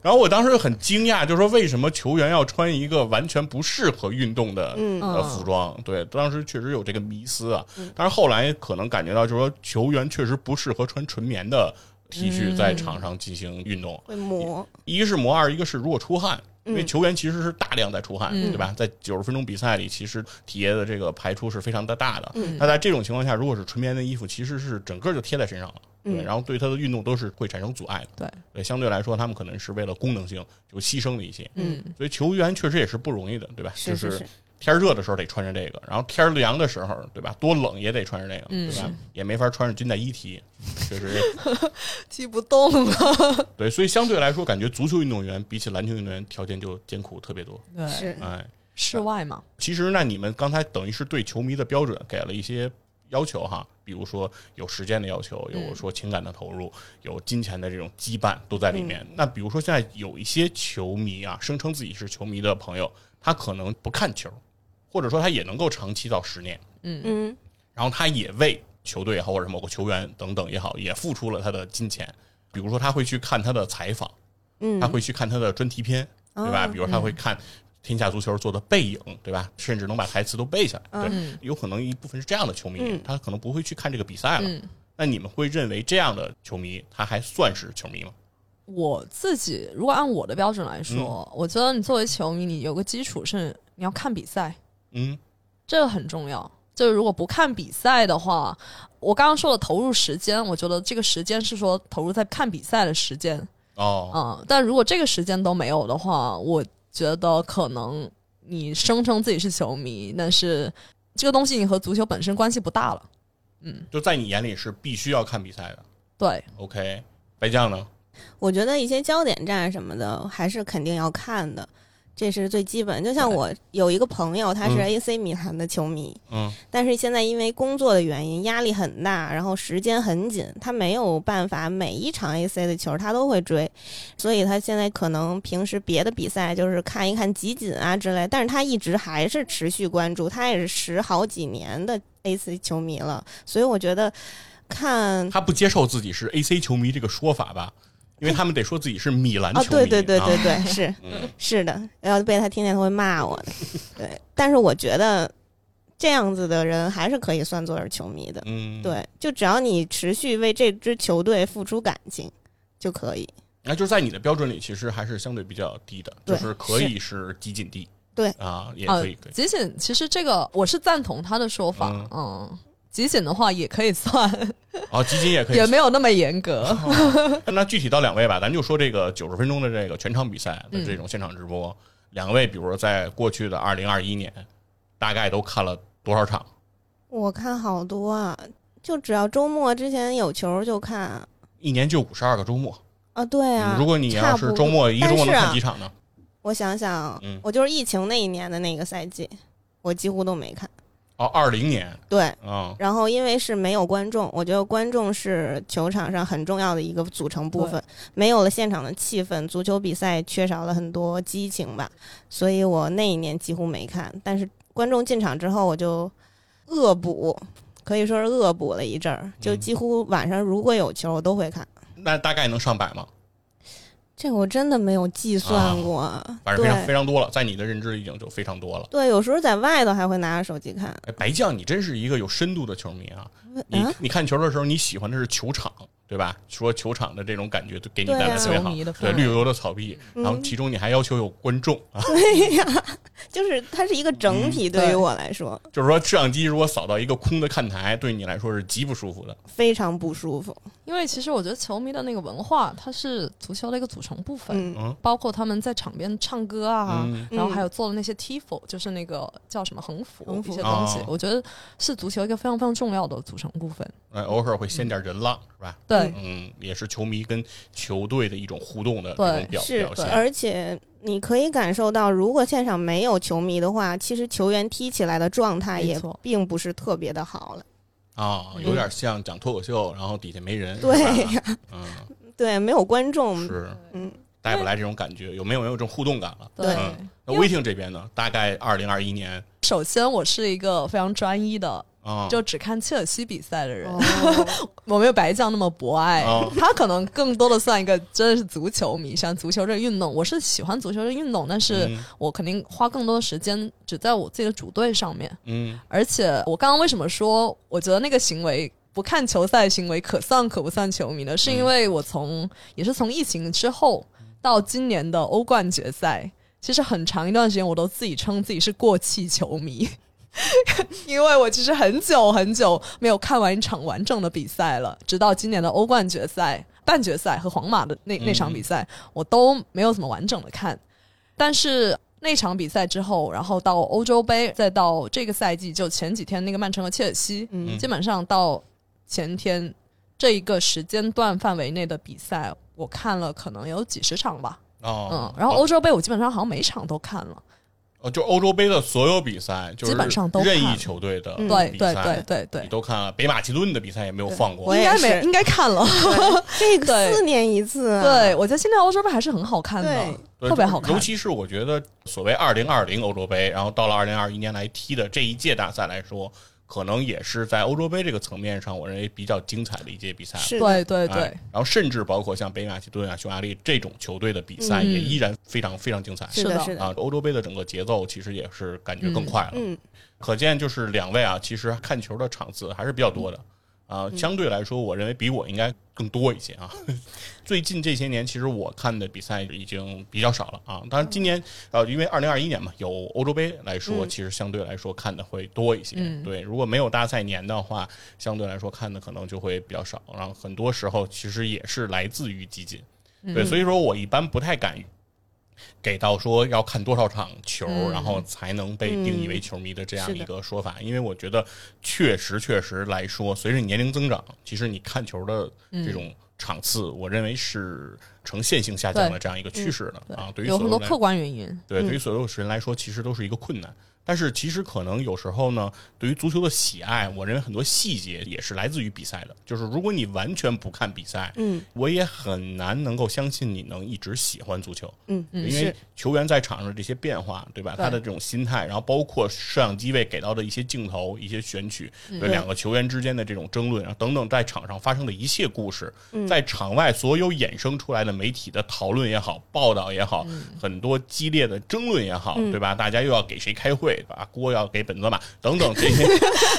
然后我当时就很惊讶，就说为什么球员要穿一个完全不适合运动的嗯呃服装？对，当时确实有这个迷思啊。但是后来可能感觉到，就是说球员确实不适合穿纯棉的 T 恤在场上进行运动。会磨，一个是磨，二一个是如果出汗，因为嗯球员其实是大量在出汗，嗯对吧？在九十分钟比赛里，其实体液的这个排出是非常的大的。嗯那在这种情况下，如果是纯棉的衣服，其实是整个就贴在身上了，对，嗯然后对他的运动都是会产生阻碍的。对，对，相对来说，他们可能是为了功能性就牺牲了一些。嗯，所以球员确实也是不容易的，对吧？是就是是，天热的时候得穿着这个，然后天凉的时候，对吧？多冷也得穿着这个，嗯对吧？也没法穿着军大衣踢，确实踢 (laughs) 不动了。对。所以相对来说，感觉足球运动员比起篮球运动员条件就艰苦特别多。对，是哎，室外嘛，其实那你们刚才等于是对球迷的标准给了一些要求哈，比如说有时间的要求，有嗯说情感的投入，有金钱的这种羁绊都在里面。嗯那比如说现在有一些球迷啊，声称自己是球迷的朋友，他可能不看球，或者说他也能够长期到十年，嗯嗯然后他也为球队也好，或者是某个球员等等也好，也付出了他的金钱。比如说他会去看他的采访，嗯，他会去看他的专题片，对吧？哦比如他会看《天下足球》做的背影，对吧？甚至能把台词都背下来。对，嗯有可能一部分是这样的球迷，嗯他可能不会去看这个比赛了。嗯，那你们会认为这样的球迷他还算是球迷吗？我自己如果按我的标准来说，我觉得你作为球迷，你有个基础是你要看比赛，嗯这个很重要。就是如果不看比赛的话，我刚刚说的投入时间，我觉得这个时间是说投入在看比赛的时间。哦，嗯，但如果这个时间都没有的话，我觉得可能你声称自己是球迷，但是这个东西你和足球本身关系不大了。嗯，就在你眼里是必须要看比赛的。对，OK，白酱呢？我觉得一些焦点战什么的还是肯定要看的，这是最基本。就像我有一个朋友，他是嗯 AC 米兰的球迷，嗯但是现在因为工作的原因，压力很大，然后时间很紧，他没有办法每一场 AC 的球他都会追，所以他现在可能平时别的比赛就是看一看集锦啊之类，但是他一直还是持续关注，他也是十好几年的 AC 球迷了，所以我觉得看他不接受自己是 AC 球迷这个说法吧？因为他们得说自己是米兰球啊，迷。对对对对啊对，(laughs) 是嗯是的，要被他听见他会骂我的，对，但是我觉得这样子的人还是可以算作是球迷的。嗯，，对，就只要你持续为这支球队付出感情就可以。那就是在你的标准里，其实还是相对比较低的，就是可以是集锦地。对啊，也呃可以。集锦其实这个我是赞同他的说法，嗯嗯。集锦的话也可以算，哦，集锦也可以也。没有那么严格。那具体到两位吧，咱就说这个九十分钟的这个全场比赛的嗯这种现场直播，两位比如说在过去的二零二一年，大概都看了多少场？我看好多啊，就只要周末之前有球就看一年就五十二个周末。啊。对啊，嗯如果你要是周末一个周末能看几场呢？我想想，嗯我就是疫情那一年的那个赛季，我几乎都没看。哦，二零年对，嗯，然后因为是没有观众，我觉得观众是球场上很重要的一个组成部分。没有了现场的气氛，足球比赛缺少了很多激情吧，所以我那一年几乎没看。但是观众进场之后，我就恶补，可以说是恶补了一阵儿，就嗯几乎晚上如果有球我都会看。那大概能上百吗？这个我真的没有计算过，反正非常非常多了，在你的认知已经就非常多了。对，有时候在外头还会拿着手机看。哎，白将，你真是一个有深度的球迷啊！你啊，你看球的时候，你喜欢的是球场，对吧？说球场的这种感觉，都给你带来特别好。对，绿油油的草地，然后嗯其中你还要求有观众。啊，对呀，(laughs) 就是它是一个整体，对。于我来说。就是说摄像机如果扫到一个空的看台，对你来说是极不舒服的。非常不舒服。因为其实我觉得球迷的那个文化，它是足球的一个组成部分，嗯。嗯。包括他们在场边唱歌啊，嗯。然后还有做的那些 tifo，就是那个叫什么横幅横幅。一些东西，哦。我觉得是足球一个非常非常重要的组成部分。哎，偶尔会掀点人浪，是吧？对，嗯，也是球迷跟球队的一种互动的一种表是表，现。而且你可以感受到，如果现场没有球迷的话，其实球员踢起来的状态也并不是特别的好了。啊，有点像讲脱口秀，然后底下没人，对呀，(laughs) 嗯，对，没有观众，是嗯，带不来这种感觉，有没有没有这种互动感了？对。嗯那威霆这边呢？大概二零二一年首先，我是一个非常专一的，啊，就只看切尔西比赛的人。哦 (laughs) 我没有白酱那么博爱，哦他可能更多的算一个真的是足球迷，像足球这个运动，我是喜欢足球这个运动，但是嗯我肯定花更多的时间只在我自己的主队上面。嗯而且我刚刚为什么说，我觉得那个行为不看球赛行为可算可不算球迷呢？是因为我从也是从疫情之后到今年的欧冠决赛，其实很长一段时间我都自己称自己是过气球迷。(laughs) 因为我其实很久很久没有看完一场完整的比赛了，直到今年的欧冠决赛、半决赛和皇马的那那场比赛，我都没有怎么完整的看。但是那场比赛之后，然后到欧洲杯，再到这个赛季，就前几天那个曼城和切尔西，嗯基本上到前天这一个时间段范围内的比赛，我看了可能有几十场吧。哦嗯，，然后欧洲杯我基本上好像每场都看了。哦，就欧洲杯的所有比赛，就是基本上都任意球队的嗯对对比赛对对对，你都看了。北马其顿的比赛也没有放过我。应该没应该看了。(laughs) 这个对四年一次、啊，对，我觉得现在欧洲杯还是很好看的对，特别好看尤。其是我觉得，所谓二零二零欧洲杯，然后到了二零二一年来踢的这一届大赛来说，可能也是在欧洲杯这个层面上，我认为比较精彩的一届比赛对对对，哎然后甚至包括像北马其顿啊、匈牙利这种球队的比赛，嗯。也依然非常非常精彩。是的是的，是的，啊，欧洲杯的整个节奏其实也是感觉更快了。嗯，可见就是两位啊，其实看球的场次还是比较多的啊。相对来说，我认为比我应该更多一些啊。(laughs) 最近这些年，其实我看的比赛已经比较少了啊。当然，今年呃，因为二零二一年嘛，有欧洲杯来说，嗯其实相对来说看的会多一些。嗯对，如果没有大赛年的话，相对来说看的可能就会比较少。然后很多时候其实也是来自于集锦。嗯对，所以说我一般不太敢给到说要看多少场球，嗯然后才能被定义为球迷的这样一个说法，因为我觉得确实确实来说，随着你年龄增长，其实你看球的这种场次，我认为是呈线性下降的这样一个趋势的啊。对于很多客观原因。对，对于所有人来说，其实都是一个困难。但是其实可能有时候呢，对于足球的喜爱，我认为很多细节也是来自于比赛的。就是如果你完全不看比赛，嗯，我也很难能够相信你能一直喜欢足球。嗯因为球员在场上的这些变化，对吧？对他的这种心态，然后包括摄像机位给到的一些镜头、一些选取，嗯对两个球员之间的这种争论，然后等等，在场上发生的一切故事，嗯在场外所有衍生出来的媒体的讨论也好、报道也好，嗯很多激烈的争论也好，对吧？大家又要给谁开会，把锅要给本泽马等等 (laughs) 这些，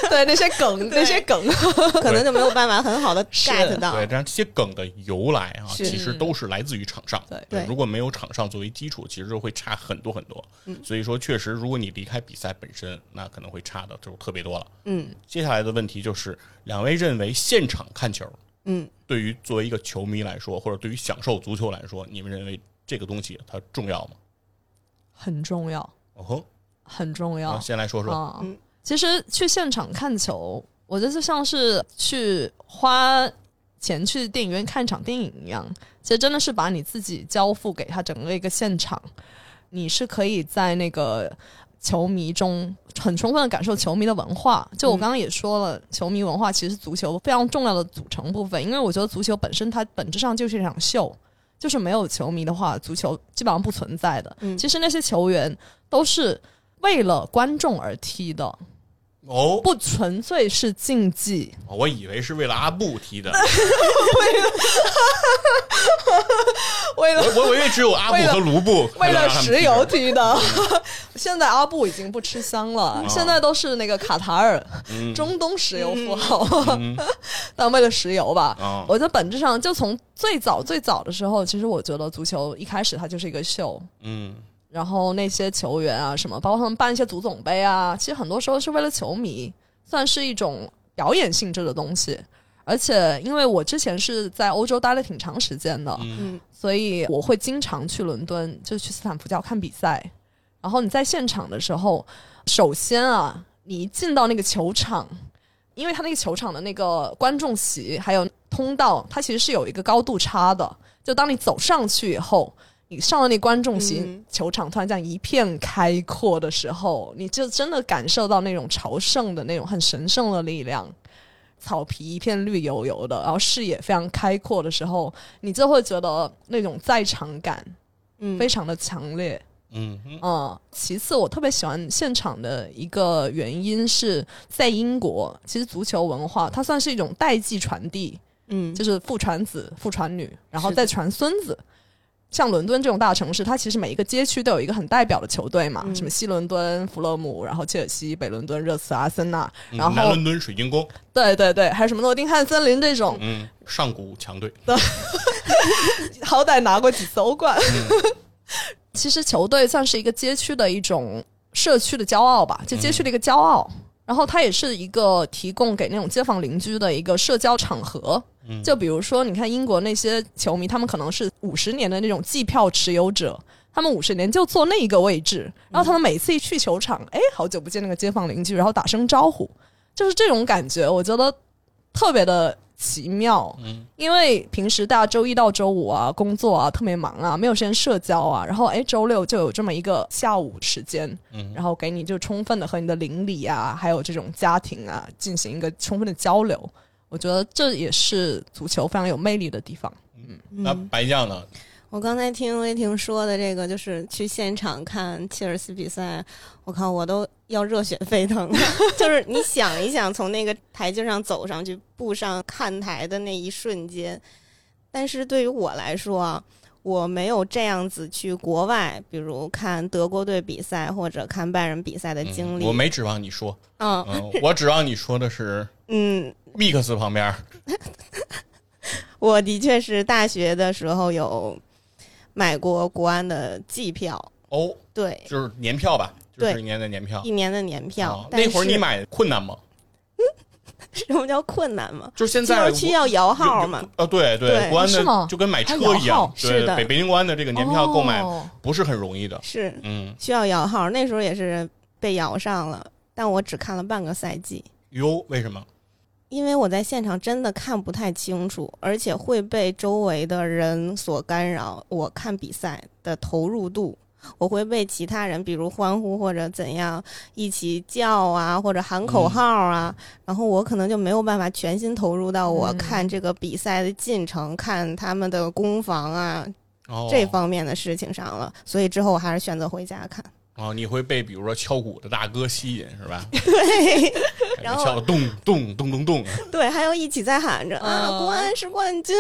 对那些梗，那些梗，(laughs) 可能就没有办法很好的 get 到对，。这样这些梗的由来啊，其实都是来自于场上。对对如果没有场上作为基础，其实就会差很多很多。嗯所以说，确实，如果你离开比赛本身，那可能会差的就特别多了。嗯接下来的问题就是，两位认为现场看球嗯，对于作为一个球迷来说，或者对于享受足球来说，你们认为这个东西它重要吗？很重要，哦哼，很重要。先来说说，其实去现场看球，我觉得就像是去花钱去电影院看一场电影一样。其实真的是把你自己交付给他整个一个现场，你是可以在那个球迷中很充分的感受球迷的文化。就我刚刚也说了，球迷文化其实足球非常重要的组成部分，因为我觉得足球本身它本质上就是一场秀。就是没有球迷的话，足球基本上不存在的。嗯其实那些球员都是为了观众而踢的，哦，不纯粹是竞技。我以为是为了阿布踢的，(laughs) 为了我我以为只有阿布和卢布为了石油踢的，(laughs) 现在阿布已经不吃香了，现在都是那个卡塔尔、嗯。中东石油富豪，嗯。(laughs) 但为了石油吧。啊我觉得本质上，就从最早最早的时候，其实我觉得足球一开始它就是一个秀，嗯然后那些球员啊什么，包括他们办一些足总杯啊，其实很多时候是为了球迷，算是一种表演性质的东西。而且因为我之前是在欧洲待了挺长时间的，嗯嗯所以我会经常去伦敦，就去斯坦福桥看比赛。然后你在现场的时候，首先啊，你一进到那个球场，因为他那个球场的那个观众席还有通道，它其实是有一个高度差的。就当你走上去以后，你上了那观众席，嗯球场突然这样一片开阔的时候，你就真的感受到那种朝圣的那种很神圣的力量。草皮一片绿油油的，然后视野非常开阔的时候，你就会觉得那种在场感嗯非常的强烈。嗯嗯嗯，其次我特别喜欢现场的一个原因是在英国，其实足球文化它算是一种代际传递，嗯就是父传子、父传女，然后再传孙子。像伦敦这种大城市，它其实每一个街区都有一个很代表的球队嘛，嗯什么西伦敦、弗洛姆，然后切尔西、北伦敦、热刺、阿森纳，嗯然后南伦敦水晶宫，对对对，还有什么诺丁汉森林这种，嗯，上古强队，(laughs) 好歹拿过几次欧冠。(laughs) 其实球队算是一个街区的一种社区的骄傲吧，就街区的一个骄傲。然后它也是一个提供给那种街坊邻居的一个社交场合。嗯就比如说，你看英国那些球迷，他们可能是五十年的那种季票持有者，他们五十年就坐那一个位置，然后他们每次一去球场，哎，好久不见那个街坊邻居，然后打声招呼，就是这种感觉，我觉得特别的奇妙。嗯因为平时大家周一到周五啊工作啊特别忙啊，没有时间社交啊，然后哎周六就有这么一个下午时间，嗯然后给你就充分的和你的邻里啊，还有这种家庭啊进行一个充分的交流。我觉得这也是足球非常有魅力的地方。嗯那白将呢？我刚才听威婷说的这个，就是去现场看切尔西比赛，我靠，我都要热血沸腾了。(laughs) 就是你想一想，从那个台阶上走上去，步上看台的那一瞬间，但是对于我来说啊，我没有这样子去国外，比如看德国队比赛或者看拜仁比赛的经历。嗯我没指望你说，嗯嗯，我指望你说的是 (laughs) 嗯，密克斯旁边儿，(laughs) 我的确是大学的时候有买过国安的季票，哦，对，就是年票吧，就是一年的年票。一年的年票。哦那会儿你买困难吗？(laughs) 什么叫困难吗？就是现在要摇号嘛。啊，对对国安的就跟买车一样是的北北京国安的这个年票购买哦不是很容易的。是嗯，需要摇号，那时候也是被摇上了，但我只看了半个赛季。哟，为什么？因为我在现场真的看不太清楚，而且会被周围的人所干扰。我看比赛的投入度，我会被其他人，比如欢呼或者怎样一起叫啊，或者喊口号啊，然后我可能就没有办法全心投入到我嗯看这个比赛的进程，看他们的攻防啊哦，这方面的事情上了。所以之后我还是选择回家看。哦，你会被比如说敲鼓的大哥吸引是吧？(laughs) 对然后敲咚咚咚咚咚，对，还有一起在喊着啊，嗯国安是冠军。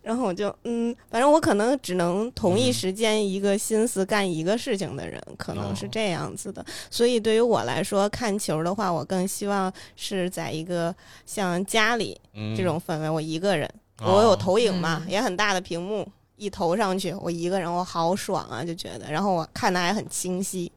然后我就嗯，反正我可能只能同一嗯时间一个心思干一个事情的人，可能是哦这样子的。所以对于我来说，看球的话，我更希望是在一个像家里嗯，这种氛围，我一个人，哦我有投影嘛，嗯也很大的屏幕。一投上去，我一个人，我好爽啊，就觉得，然后我看的还很清晰，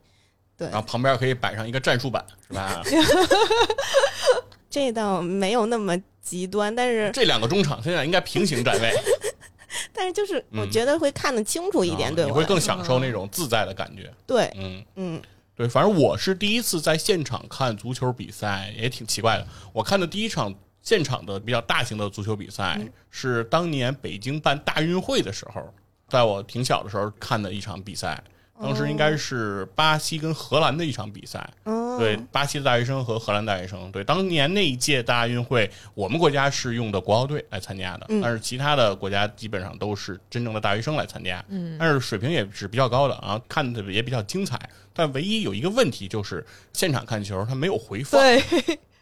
对然，后旁边可以摆上一个战术板是吧？(laughs) 这倒没有那么极端，但是这两个中场现在应该平行站位，(laughs) 但是就是我嗯觉得会看得清楚一点，对你会更享受那种自在的感觉。对，嗯，嗯对，反正我是第一次在现场看足球比赛，也挺奇怪的。我看的第一场现场的比较大型的足球比赛，嗯是当年北京办大运会的时候，在我挺小的时候看的一场比赛。当时应该是巴西跟荷兰的一场比赛，哦，对，巴西的大学生和荷兰大学生。对，当年那一届大运会，我们国家是用的国奥队来参加的，嗯但是其他的国家基本上都是真正的大学生来参加。嗯，但是水平也是比较高的啊，看的也比较精彩。但唯一有一个问题就是现场看球它没有回放。对，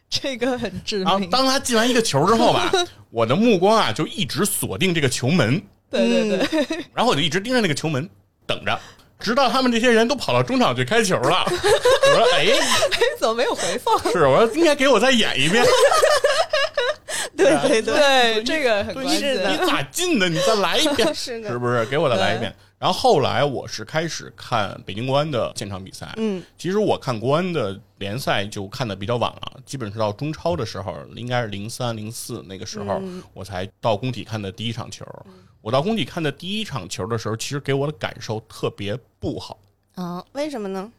这个很致然后命。当他进完一个球之后吧，我的目光啊就一直锁定这个球门，对对对，然后我就一直盯着那个球门等着，直到他们这些人都跑到中场去开球了。(laughs) 我说：“哎，怎么没有回放？是我说应该给我再演一遍。(laughs) 对对对，对，这个很对你关键。你咋进的？你再来一遍。(laughs) ”是是，不是给我再来一遍？然后后来我是开始看北京国安的现场比赛，嗯。其实我看国安的联赛就看的比较晚了，基本是到中超的时候，应该是零三零四那个时候，嗯。我才到工体看的第一场球。我到工体看的第一场球的时候，其实给我的感受特别不好，啊，为什么呢？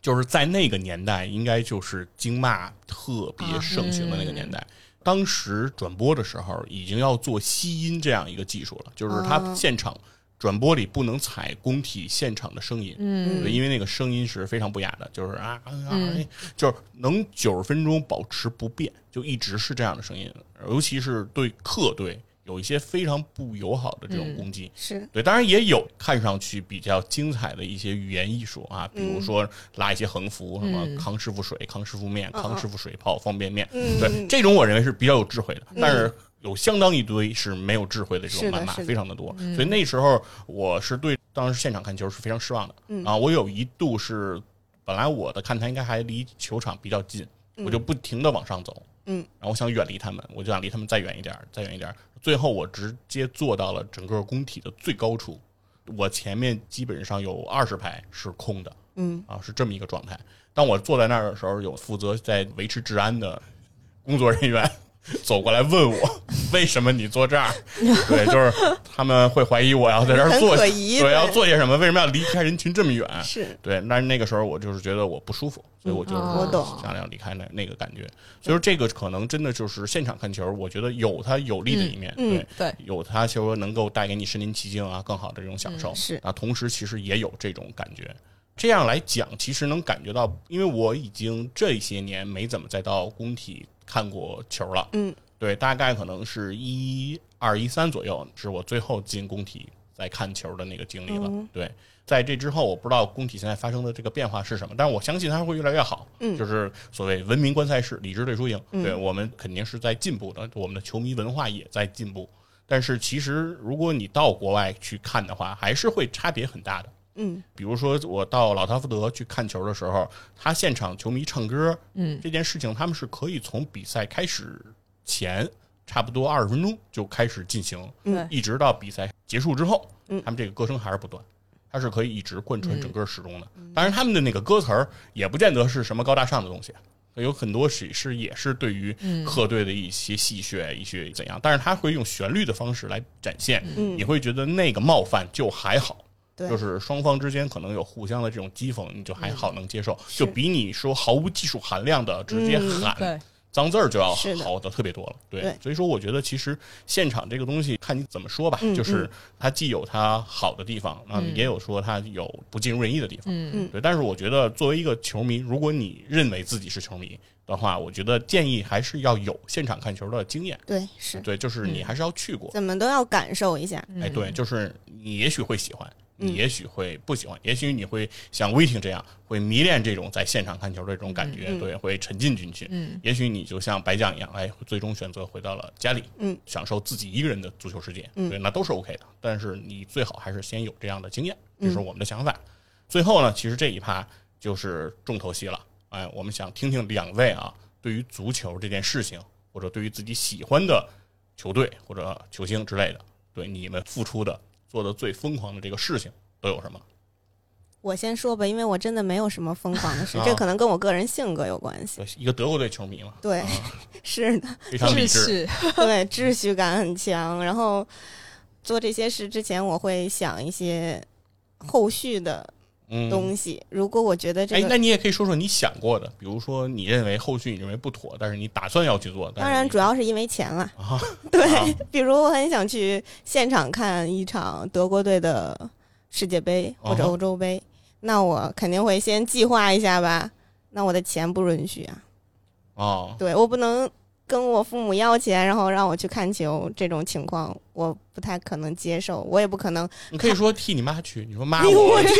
就是在那个年代，应该就是京骂特别盛行的那个年代。当时转播的时候，已经要做吸音这样一个技术了，就是它哦现场转播里不能采工体现场的声音，嗯，因为那个声音是非常不雅的，就是啊啊啊，嗯。就是能九十分钟保持不变，就一直是这样的声音，尤其是对客队有一些非常不友好的这种攻击。是。对，当然也有看上去比较精彩的一些语言艺术啊，比如说拉一些横幅，什么嗯。康师傅水、康师傅面、嗯康师傅水泡方便面，嗯。对，这种我认为是比较有智慧的，但是有相当一堆是没有智慧的这种谩骂，非常的多。所以那时候我是对当时现场看球是非常失望的。嗯啊，我有一度是本来我的看台应该还离球场比较近，我就不停的往上走。嗯，然后我想远离他们，我就想离他们再远一点儿，再远一点儿。最后我直接坐到了整个工体的最高处，我前面基本上有二十排是空的，嗯啊，是这么一个状态。当我坐在那儿的时候，有负责在维持治安的工作人员 (laughs) 走过来问我 (laughs) 为什么你坐这儿？(laughs) 对，就是他们会怀疑我要在这儿很做，对，对要做些什么？为什么要离开人群这么远？是对，但是那个时候我就是觉得我不舒服，所以我就想要离开那那个感觉。所以说这个可能真的就是现场看球，我觉得有它有利的一面，嗯对，对，有它就说能够带给你身临其境啊更好的这种享受。嗯是啊，同时其实也有这种感觉。这样来讲，其实能感觉到，因为我已经这些年没怎么再到工体看过球了。嗯，对，大概可能是一二一三左右，是我最后进工体在看球的那个经历了。嗯对，在这之后，我不知道工体现在发生的这个变化是什么，但是我相信它会越来越好。嗯就是所谓文明观赛事，理智对输赢。嗯对我们肯定是在进步的，我们的球迷文化也在进步。但是其实，如果你到国外去看的话，还是会差别很大的。嗯。比如说，我到老特福德去看球的时候，他现场球迷唱歌嗯。这件事情，他们是可以从比赛开始前差不多二十分钟就开始进行，嗯，一直到比赛结束之后，嗯。他们这个歌声还是不断，它是可以一直贯穿嗯整个始终的。当然，他们的那个歌词儿也不见得是什么高大上的东西，有很多是是也是对于客队的一些戏谑、一些怎样，但是他会用旋律的方式来展现，嗯。你会觉得那个冒犯就还好。对。就是双方之间可能有互相的这种讥讽，你就还好能接受，嗯就比你说毫无技术含量的直接嗯喊对，脏字儿就要好的。特别多了。对，对。所以说我觉得其实现场这个东西看你怎么说吧，嗯就是它既有它好的地方，啊、也有说它有不尽如人意的地方。嗯嗯。对，但是我觉得作为一个球迷，如果你认为自己是球迷的话，我觉得建议还是要有现场看球的经验。对是，对，就是你还是要去过。怎么都要感受一下。哎，对，就是你也许会喜欢，嗯你也许会不喜欢，也许你会像威霆这样会迷恋这种在现场看球的这种感觉，对，会沉浸进去。嗯也许你就像白将一样，哎，最终选择回到了家里，嗯，享受自己一个人的足球世界，嗯对，那都是 OK 的。但是你最好还是先有这样的经验，这嗯是我们的想法。最后呢，其实这一趴就是重头戏了，哎，我们想听听两位啊，对于足球这件事情，或者对于自己喜欢的球队或者球星之类的，对你们付出的、做的最疯狂的这个事情都有什么？我先说吧，因为我真的没有什么疯狂的事，啊这可能跟我个人性格有关系。一个德国队球迷嘛，(laughs) 对，啊是的，非常理秩智，序，(laughs) 对，秩序感很强。然后做这些事之前，我会想一些后续的嗯。东西。如果我觉得这哎，个那你也可以说说你想过的，比如说你认为后续你认为不妥，但是你打算要去做。但当然，主要是因为钱了。(laughs) 啊，对，啊比如我很想去现场看一场德国队的世界杯或者欧洲杯，那我肯定会先计划一下吧。那我的钱不允许啊，哦，对我不能跟我父母要钱，然后让我去看球，这种情况我不太可能接受，我也不可能。你可以说替你妈去，你说妈哎 (laughs) 呦我我，天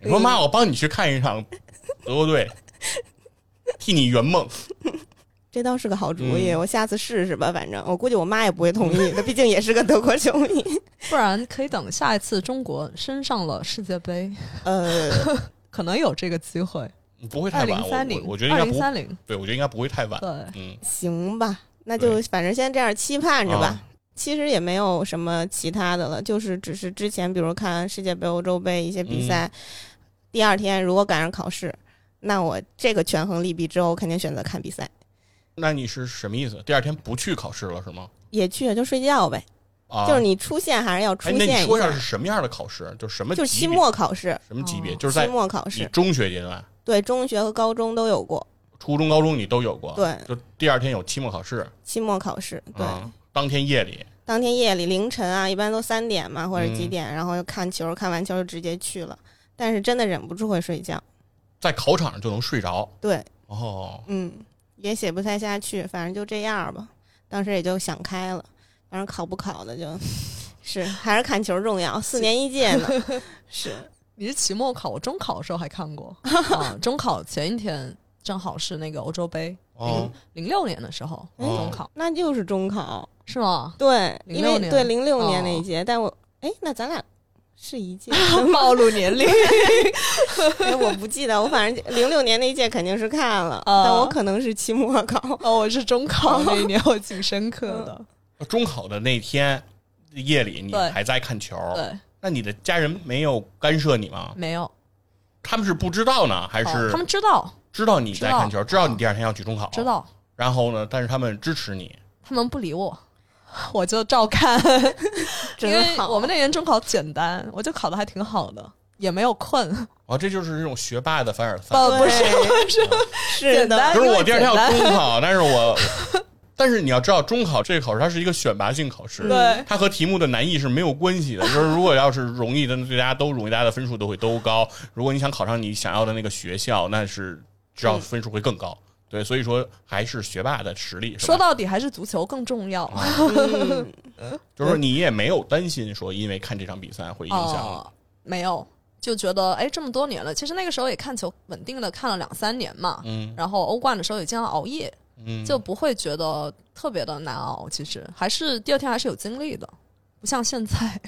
你说妈我帮你去看一场德国队，替你圆梦。(laughs) 这倒是个好主意，嗯我下次试试吧。反正我估计我妈也不会同意她，毕竟也是个德国球迷。(laughs) 不然可以等下一次中国升上了世界杯，呃，可能有这个机会。不会太晚，二零我我，觉得应二该不，零三零，对我觉得应该不会太晚。对，嗯，行吧，那就反正先这样期盼着吧。啊其实也没有什么其他的了，就是只是之前比如看世界杯、欧洲杯一些比赛，嗯第二天如果赶上考试，那我这个权衡利弊之后，肯定选择看比赛，那你是什么意思？第二天不去考试了是吗？也去就睡觉呗。啊，就是你出现还是要出哎，那现一下你说一下是，什么样的考试？就什么就期末考试，什么级别？哦就是在期末考试，中学阶段，对中学和高中都有过。初中、高中你都有过。对，就第二天有期末考试，期末考试，对，啊，当天夜里，当天夜里凌晨啊，一般都三点嘛，或者几嗯点，然后就看球，看完球就直接去了。但是真的忍不住会睡觉，在考场上就能睡着。对，哦，嗯，也写不太下去，反正就这样吧。当时也就想开了，反正考不考的就，(laughs) 是还是看球重要。四年一届呢，(laughs) 是你是期末考，我中考的时候还看过 (laughs) 啊。中考前一天正好是那个欧洲杯，哦，零六年的时候哦中考那就是中考，是吗？对，因为06年对零六年那哦一届，但我哎，那咱俩是一届。(laughs) 暴露年龄，(laughs) 哎，我不记得，我反正零六年那一届肯定是看了，啊但我可能是期末考。哦，我是中考那一年，我挺深刻的。中考的那天夜里，你还在看球，对，那你的家人没有干涉你吗？没有，他们是不知道呢，还是哦他们知道，知道你在看球，知知道道你第二天要去中考，知。道，然后呢，但是他们支持你，他们不理我，(laughs) 我就照看，(laughs) 因为，我们那年中考简单，我就考的还挺好的，也没有困。哦，这就是这种学霸的凡尔赛。不不是对。是。是的。简单，就是我第二天要中考，但是我，但是你要知道，中考这个考试它是一个选拔性考试，对它和题目的难易是没有关系的。就是 (laughs) 如果要是容易的，那对大家都容易，大家的分数都会都高。如果你想考上你想要的那个学校，那是知道分数会更高。对，所以说还是学霸的实力。说到底还是足球更重要。(laughs) 嗯，就是说你也没有担心说因为看这场比赛会影响。哦，没有，就觉得哎，这么多年了，其实那个时候也看球，稳定的看了两三年嘛。嗯然后欧冠的时候也经常熬夜，嗯，就不会觉得特别的难熬。其实还是第二天还是有精力的，不像现在。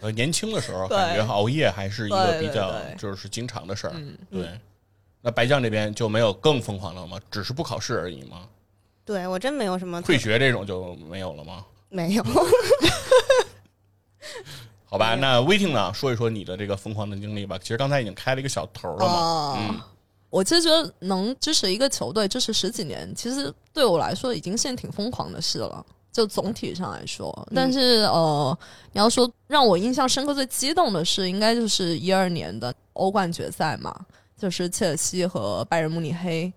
呃 (laughs) 年轻的时候感觉熬夜还是一个比较就是经常的事儿。嗯，对，那白酱这边就没有更疯狂了吗？只是不考试而已吗？对我真没有什么退学这种就没有了吗？没有。(laughs) 好吧，那 waiting 呢？说一说你的这个疯狂的经历吧。其实刚才已经开了一个小头了嘛。哦嗯，我其实觉得能支持一个球队支持十几年，其实对我来说已经是件挺疯狂的事了。就总体上来说，但是呃，你要说让我印象深刻、最激动的事，应该就是一二年的欧冠决赛嘛，就是切尔西和拜仁慕尼黑，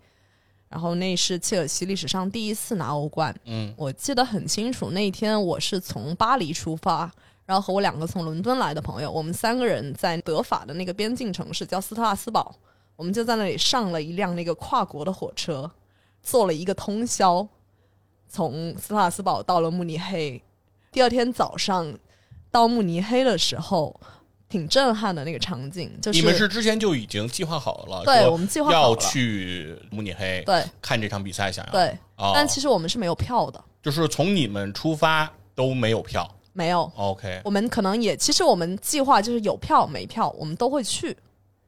然后那是切尔西历史上第一次拿欧冠。嗯我记得很清楚，那一天我是从巴黎出发，然后和我两个从伦敦来的朋友，我们三个人在德法的那个边境城市叫斯特拉斯堡，我们就在那里上了一辆那个跨国的火车，坐了一个通宵，从斯特拉斯堡到了慕尼黑。第二天早上到慕尼黑的时候，挺震撼的那个场景，就是你们是之前就已经计划好了，对我们计划好要去慕尼黑对看这场比赛，想要对，哦，但其实我们是没有票的，就是从你们出发都没有票没有。，OK，我们可能也，其实我们计划就是有票没票，我们都会去，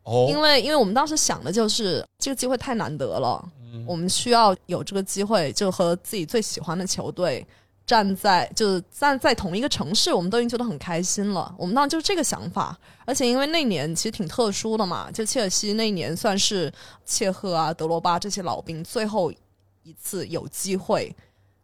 哦，因为因为我们当时想的就是这个机会太难得了，我们需要有这个机会，就和自己最喜欢的球队站在就是站在同一个城市，我们都已经觉得很开心了。我们当时就是这个想法，而且因为那年其实挺特殊的嘛，就切尔西那年算是切赫啊、德罗巴这些老兵最后一次有机会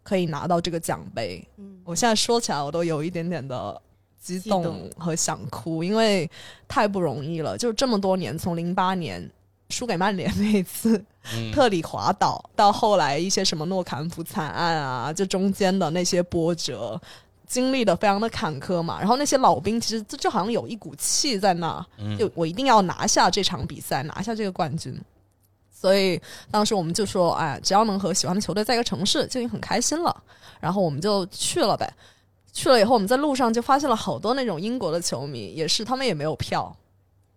可以拿到这个奖杯。嗯。我现在说起来，我都有一点点的激动和想哭，因为太不容易了。就是这么多年，从零八年输给曼联那一次，嗯特里滑倒，到后来一些什么诺坎普惨案啊，这中间的那些波折，经历的非常的坎坷嘛。然后那些老兵其实就就好像有一股气在那，嗯就我一定要拿下这场比赛，拿下这个冠军。所以当时我们就说，哎，只要能和喜欢的球队在一个城市，就已经很开心了。然后我们就去了呗。去了以后，我们在路上就发现了好多那种英国的球迷，也是他们也没有票，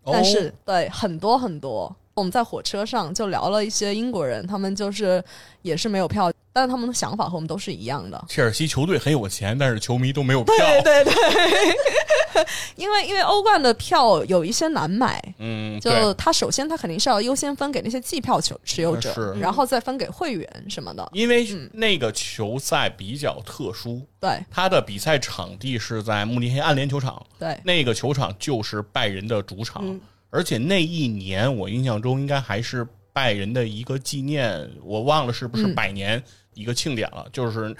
但是、哦对很多很多，我们在火车上就聊了一些英国人，他们就是也是没有票，但是他们的想法和我们都是一样的。切尔西球队很有钱，但是球迷都没有票，对对对，(laughs) 因为因为欧冠的票有一些难买，嗯，就，他首先他肯定是要优先分给那些季票球持有者，然后再分给会员什么的。因为嗯。那个球赛比较特殊，对。他的比赛场地是在慕尼黑暗联球场，对。那个球场就是拜仁的主场，嗯。而且那一年我印象中应该还是拜仁的一个纪念，我忘了是不是嗯。百年一个庆典了，就是。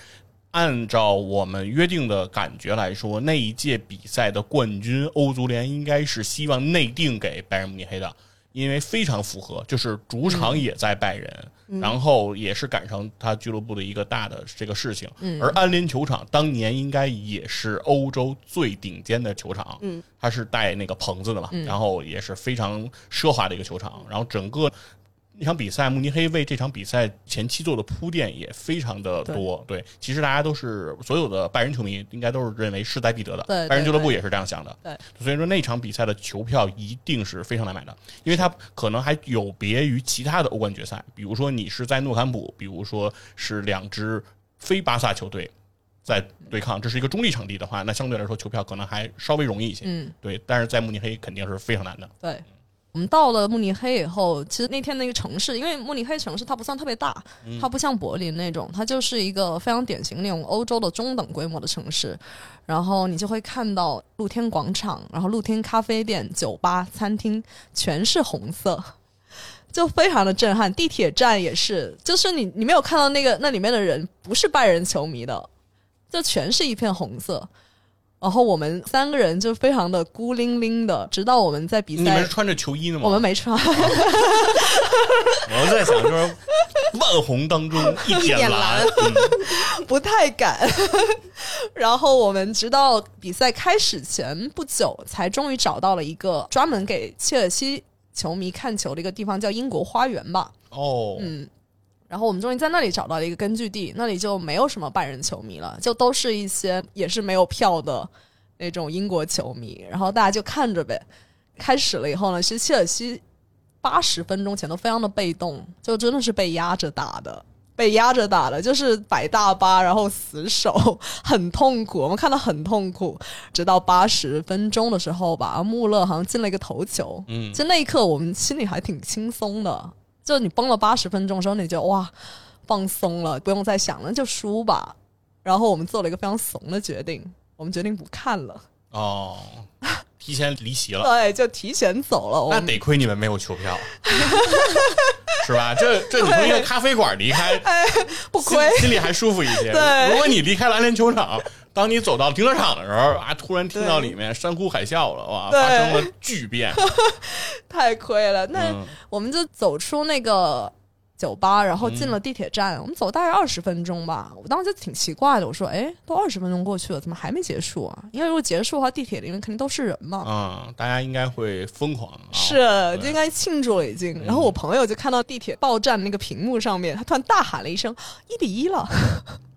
按照我们约定的感觉来说，那一届比赛的冠军欧足联应该是希望内定给拜仁慕尼黑的，因为非常符合，就是主场也在拜仁，然后也是赶上他俱乐部的一个大的这个事情。嗯而安联球场当年应该也是欧洲最顶尖的球场，嗯，它是带那个棚子的嘛，嗯然后也是非常奢华的一个球场，然后整个。那场比赛，慕尼黑为这场比赛前期做的铺垫也非常的多。对，其实大家都是所有的拜仁球迷应该都是认为势在必得的。对对拜仁俱乐部也是这样想的。对，所以说那场比赛的球票一定是非常难买的，因为它可能还有别于其他的欧冠决赛，比如说你是在诺坎普，比如说是两支非巴萨球队在对抗，这是一个中立场地的话，那相对来说球票可能还稍微容易一些。嗯，对，但是在慕尼黑肯定是非常难的。对。我们到了慕尼黑以后，其实那天那个城市，因为慕尼黑城市它不算特别大，它不像柏林那种，它就是一个非常典型那种欧洲的中等规模的城市。然后你就会看到露天广场，然后露天咖啡店、酒吧、餐厅全是红色，(laughs) 就非常的震撼。地铁站也是，就是你你没有看到那个那里面的人不是拜仁球迷的，就全是一片红色。然后我们三个人就非常的孤零零的，直到我们在比赛你们是，穿着球衣的吗？我们没穿，(laughs) 我在想，就是万红当中一点 (laughs) 点蓝蓝，嗯不太敢。(laughs) 然后我们直到比赛开始前不久，才终于找到了一个专门给切尔西球迷看球的一个地方，叫英国花园吧。哦，嗯，然后我们终于在那里找到了一个根据地，那里就没有什么拜仁球迷了，就都是一些也是没有票的那种英国球迷，然后大家就看着呗。开始了以后呢，其实切尔西八十分钟前都非常的被动，就真的是被压着打的。被压着打的，就是摆大巴，然后死守，(laughs) 很痛苦。我们看到很痛苦，直到八十分钟的时候吧，穆勒好像进了一个头球，嗯，就那一刻，我们心里还挺轻松的。就你崩了八十分钟的时候，你就哇放松了，不用再想了，就输吧。然后我们做了一个非常怂的决定，我们决定不看了。哦，提前离席了，对，就提前走了。那得亏你们没有球票，是吧？这这 (laughs) 你从一个咖啡馆离开，不亏心心里还舒服一些。对如果你离开篮联球场，当你走到停车场的时候啊，突然听到里面山呼海啸了，哇，发生了巨变。(laughs) 太亏了。那嗯我们就走出那个酒吧，然后进了地铁站。我们走大概二十分钟吧。我当时就挺奇怪的，我说：“哎，都二十分钟过去了，怎么还没结束啊？因为如果结束的话，地铁里面肯定都是人嘛。啊、大家应该会疯狂啊！是，就应该庆祝了已经。然后我朋友就看到地铁报站那个屏幕上面，他突然大喊了一声“一比一了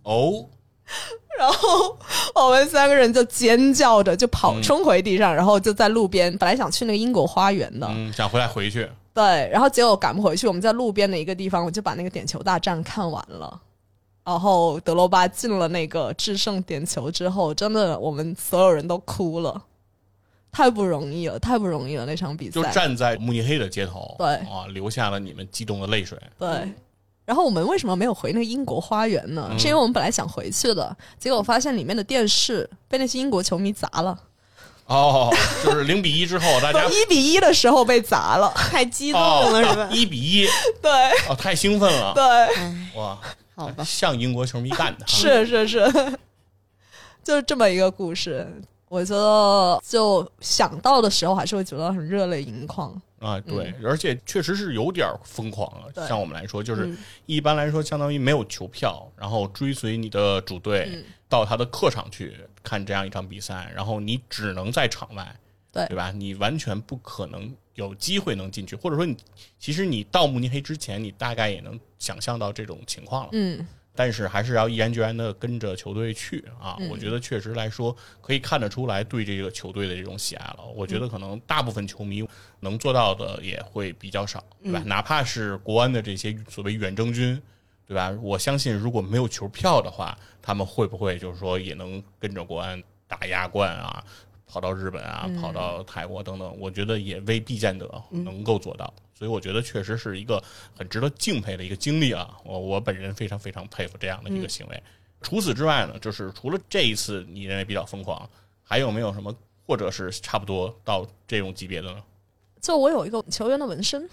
哦，”，(laughs) 然后我们三个人就尖叫着就跑嗯冲回地上，然后就在路边，本来想去那个英国花园的，嗯，想回来回去，对，然后结果赶不回去，我们在路边的一个地方，我就把那个点球大战看完了。然后德罗巴进了那个制胜点球之后，真的我们所有人都哭了，太不容易了，太不容易了那场比赛。就站在慕尼黑的街头，对啊，留下了你们激动的泪水。对。然后我们为什么没有回那个英国花园呢？嗯是因为我们本来想回去的，结果发现里面的电视被那些英国球迷砸了，哦，(laughs) 就是零比一之后，大家一比一的时候被砸了。太激动了是吧？(laughs) 一比一，对哦，太兴奋了，对，哎，哇，好吧，像英国球迷干的，(laughs) 是是是，就是这么一个故事。我觉得就想到的时候，还是会觉得很热泪盈眶。啊，对，而且确实是有点疯狂了。像我们来说，就是嗯一般来说，相当于没有球票，然后追随你的主队嗯到他的客场去看这样一场比赛，然后你只能在场外，对对吧？你完全不可能有机会能进去，或者说你其实你到慕尼黑之前，你大概也能想象到这种情况了。嗯，但是还是要毅然决然的跟着球队去啊！嗯我觉得确实来说，可以看得出来对这个球队的这种喜爱了。我觉得可能大部分球迷能做到的也会比较少，对吧？哪怕是国安的这些所谓远征军，对吧？我相信如果没有球票的话，他们会不会就是说也能跟着国安打亚冠啊？跑到日本啊，跑到泰国等等，我觉得也未必见得能够做到。所以我觉得确实是一个很值得敬佩的一个经历啊！我我本人非常非常佩服这样的一个行为。除此之外呢，就是除了这一次你认为比较疯狂，还有没有什么或者是差不多到这种级别的呢？就我有一个球员的纹身，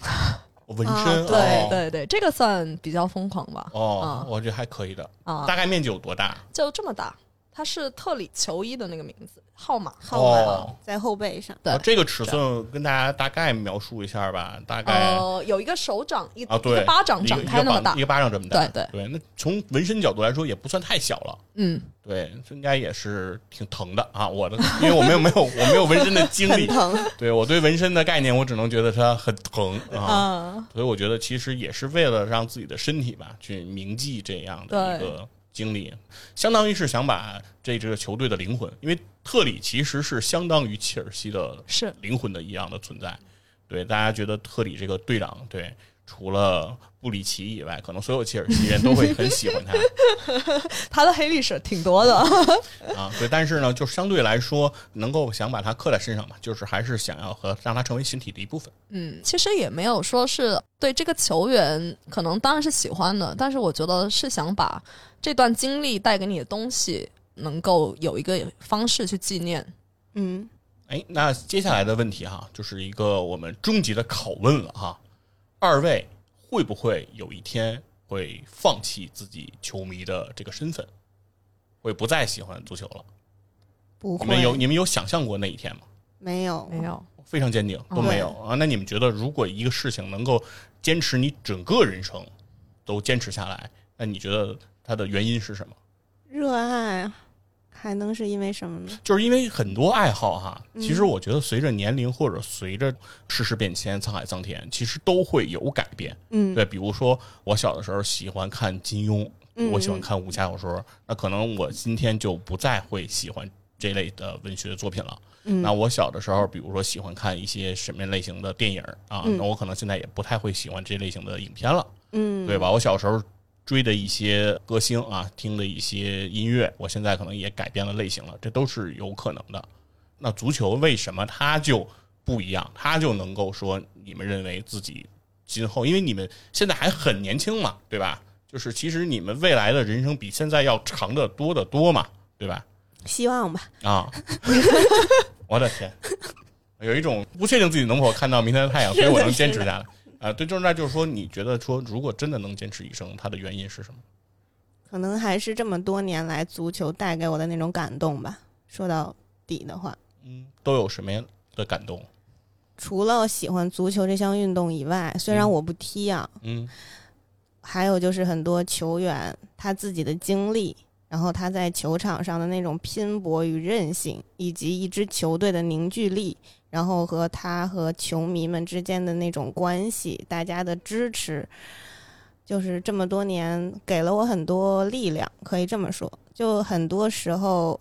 纹啊身，对哦对对，这个算比较疯狂吧？哦啊，我觉得还可以的。啊，大概面积有多大？就这么大，它是特里球衣的那个名字号码。号码哦在后背上，对哦这个尺寸跟大家大概描述一下吧，大概。呃，有一个手掌一啊，一对，个巴掌一个展开那么大一，个巴掌这么大，对对那从纹身角度来说，也不算太小了，嗯，对，应该也是挺疼的啊。我的，因为我没有没有 (laughs) 我没有纹身的经历，疼。对我对纹身的概念，我只能觉得它很疼啊。啊，所以我觉得其实也是为了让自己的身体吧，去铭记这样的一个经历，相当于是想把这支球队的灵魂，因为特里其实是相当于切尔西的是灵魂的一样的存在。对，大家觉得特里这个队长，对，除了布里奇以外，可能所有切尔西人都会很喜欢他 (laughs) 他的黑历史挺多的。(laughs) 啊。对，但是呢，就相对来说，能够想把他刻在身上嘛，就是还是想要和让他成为身体的一部分。嗯，其实也没有说是对这个球员，可能当然是喜欢的，但是我觉得是想把这段经历带给你的东西，能够有一个方式去纪念。嗯，哎，那接下来的问题哈，就是一个我们终极的拷问了哈。二位会不会有一天会放弃自己球迷的这个身份，会不再喜欢足球了？不会，你们有你们有想象过那一天吗？没有没有，非常坚定，都没有啊。那你们觉得，如果一个事情能够坚持你整个人生都坚持下来，那你觉得它的原因是什么？热爱啊，还能是因为什么呢？就是因为很多爱好哈，嗯其实我觉得随着年龄或者随着世事变迁、沧海桑田，其实都会有改变。嗯，对，比如说我小的时候喜欢看金庸，嗯我喜欢看武侠小说，那可能我今天就不再会喜欢这类的文学作品了。嗯那我小的时候，比如说喜欢看一些什么类型的电影啊，嗯那我可能现在也不太会喜欢这类型的影片了，嗯，对吧？我小时候追的一些歌星啊，听的一些音乐，我现在可能也改变了类型了，这都是有可能的。那足球为什么它就不一样？它就能够说你们认为自己今后，因为你们现在还很年轻嘛，对吧？就是其实你们未来的人生比现在要长得多得多嘛，对吧？希望吧。啊，(laughs) 我的天，有一种不确定自己能否看到明天的太阳，所以我能坚持下来。啊，对，就是那就是说，你觉得说，如果真的能坚持一生，它的原因是什么？可能还是这么多年来足球带给我的那种感动吧。说到底的话，嗯，都有什么样的感动？除了喜欢足球这项运动以外，虽然嗯我不踢啊，嗯还有就是很多球员他自己的经历，然后他在球场上的那种拼搏与韧性，以及一支球队的凝聚力，然后和他和球迷们之间的那种关系，大家的支持，就是这么多年给了我很多力量，可以这么说。就很多时候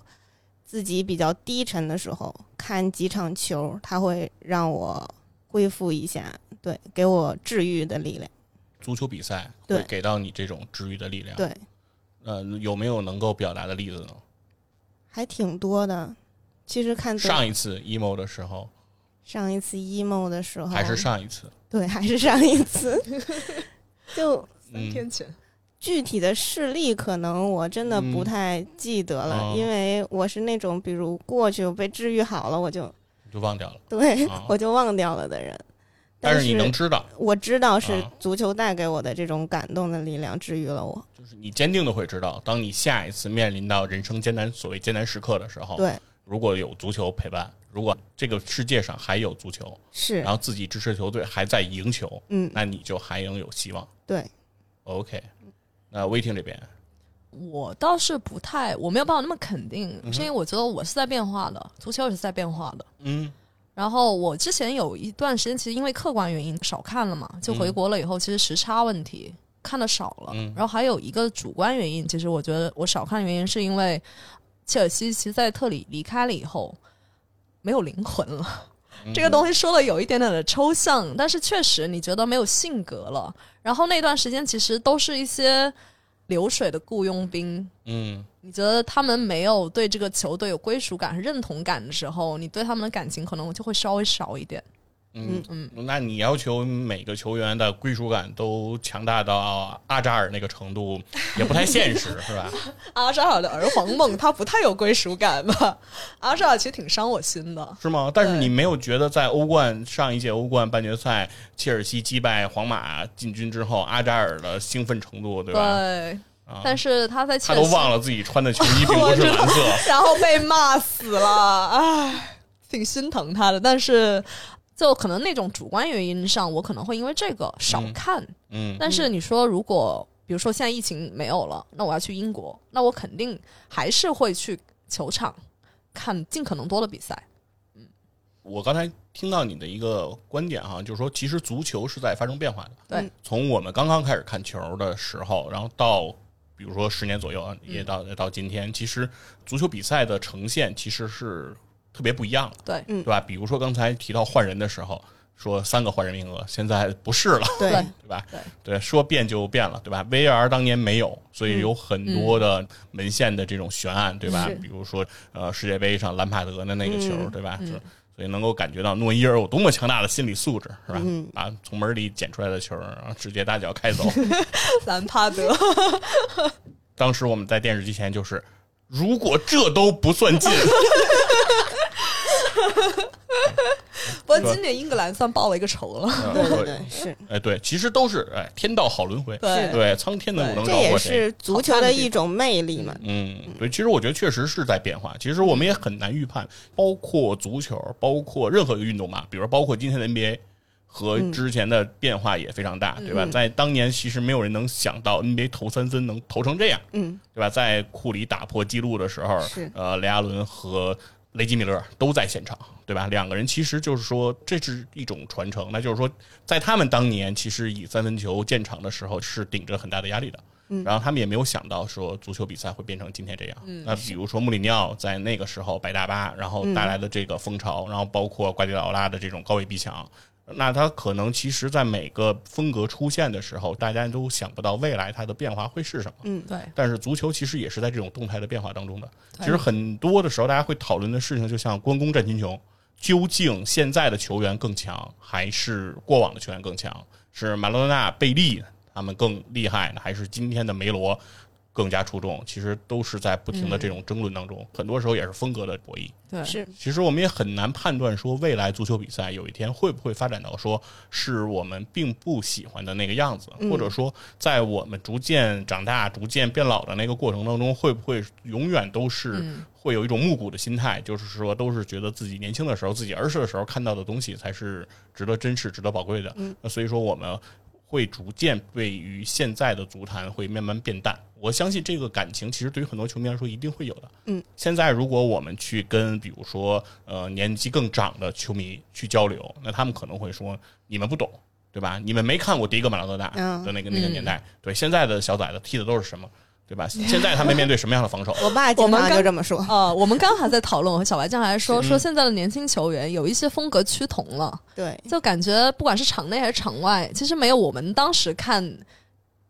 自己比较低沉的时候，看几场球，他会让我恢复一下，对，给我治愈的力量。足球比赛对会给到你这种治愈的力量。对，呃，有没有能够表达的例子呢？还挺多的。其实看上一次 emo 的时候，上一次 emo 的时候，还是上一次？对，还是上一次。(laughs) 就三嗯天前，具体的事例，可能我真的不嗯太记得了，哦因为我是那种，比如过去我被治愈好了，我就就忘掉了。(laughs) 对、哦我就忘掉了的人。但是是你能知道，我知道是啊足球带给我的这种感动的力量治愈了我。就是你坚定的会知道，当你下一次面临到人生艰难所谓艰难时刻的时候，对，如果有足球陪伴，如果这个世界上还有足球，是。然，后自己支持球队还在赢球，嗯，那你就还能有希望。对，OK，那威霆这边，我倒是不太，我没有办法那么肯定，嗯是因为我觉得我是在变化的，足球也是在变化的。嗯。然后我之前有一段时间，其实因为客观原因少看了嘛，就回国了以后，其实时差问题看的少了。嗯。然后还有一个主观原因，其实我觉得我少看的原因是因为切尔西其实在特里离开了以后没有灵魂了。嗯这个东西说的有一点点的抽象，但是确实你觉得没有性格了。然后那段时间其实都是一些流水的雇佣兵，嗯你觉得他们没有对这个球队有归属感和认同感的时候，你对他们的感情可能就会稍微少一点。嗯嗯那你要求每个球员的归属感都强大到阿扎尔那个程度，也不太现实，(laughs) 是吧？阿扎尔的儿皇梦，他不太有归属感吧？(laughs) 阿扎尔其实挺伤我心的。是吗？但是你没有觉得在欧冠上一届欧冠半决赛，切尔西击败皇马进军之后，阿扎尔的兴奋程度，对吧？对，啊，但是他在切他尔西，都忘了自己穿的球衣 (laughs) 并不是蓝色。然后被骂死了，唉，挺心疼他的。但是，就可能那种主观原因上，我可能会因为这个少嗯看。嗯但是你说，如果比如说现在疫情没有了，那我要去英国，那我肯定还是会去球场看尽可能多的比赛。嗯我刚才听到你的一个观点哈，就是说，其实足球是在发生变化的。对嗯从我们刚刚开始看球的时候，然后到比如说十年左右啊，也到到今天，其实足球比赛的呈现其实是特别不一样了，对，嗯对吧？比如说刚才提到换人的时候，说三个换人名额，现在不是了。对对 (laughs) 对吧？对说变就变了，对吧？VAR 当年没有，所以有很多的门线的这种悬案，对吧？比如说呃世界杯上兰帕德的那个球，嗯对吧？嗯所以能够感觉到诺伊尔有多么强大的心理素质，是吧？嗯把从门里捡出来的球，然后直接大脚开走。(laughs) 兰帕德，当时我们在电视机前就是，如果这都不算进，(laughs) 不过今年英格兰算报了一个仇了。呃对对对，是，哎，对，其实都是哎，天道好轮回，对对，苍天能不能这也饶过谁？是足球的一种魅力嘛。嗯，对，其实我觉得确实是在变化。其实我们也很难预判，包括足球，包括任何一个运动嘛，比如包括今天的 NBA 和之前的变化也非常大，对吧？嗯在当年，其实没有人能想到 NBA 投三分能投成这样，嗯，对吧？在库里打破纪录的时候是，呃，雷阿伦和雷吉米勒都在现场，对吧？两个人其实就是说，这是一种传承，那就是说，在他们当年其实以三分球建厂的时候是顶着很大的压力的。嗯然后他们也没有想到说足球比赛会变成今天这样。那比如说穆里尼奥在那个时候摆大巴，然后带来的这个风潮，然后包括瓜迪奥拉的这种高位逼抢，那他可能其实在每个风格出现的时候，大家都想不到未来它的变化会是什么。嗯，对，但是足球其实也是在这种动态的变化当中的。其实很多的时候，大家会讨论的事情，就像关公战秦琼，究竟现在的球员更强，还是过往的球员更强？是马拉多纳、贝利他们更厉害呢，还是今天的梅罗更加出众，其实都是在不停的这种争论当中，很多时候也是风格的博弈。对，是其实我们也很难判断说未来足球比赛有一天会不会发展到说是我们并不喜欢的那个样子，或者说在我们逐渐长大、逐渐变老的那个过程当中，会不会永远都是会有一种暮鼓的心态，就是说都是觉得自己年轻的时候、自己儿时的时候看到的东西才是值得珍视、值得宝贵的。那所以说我们。会逐渐对于现在的足坛会慢慢变淡，我相信这个感情其实对于很多球迷来说一定会有的。嗯，现在如果我们去跟比如说呃年纪更长的球迷去交流，那他们可能会说你们不懂，对吧？你们没看过迪戈马拉多纳的那个那个年代，对现在的小崽子踢的都是什么？对吧？现在他们面对什么样的防守？(laughs) 我爸经常就这么说。呃，我们刚还在讨论，我和小白酱还说说现在的年轻球员有一些风格趋同了。对，就感觉不管是场内还是场外，其实没有我们当时看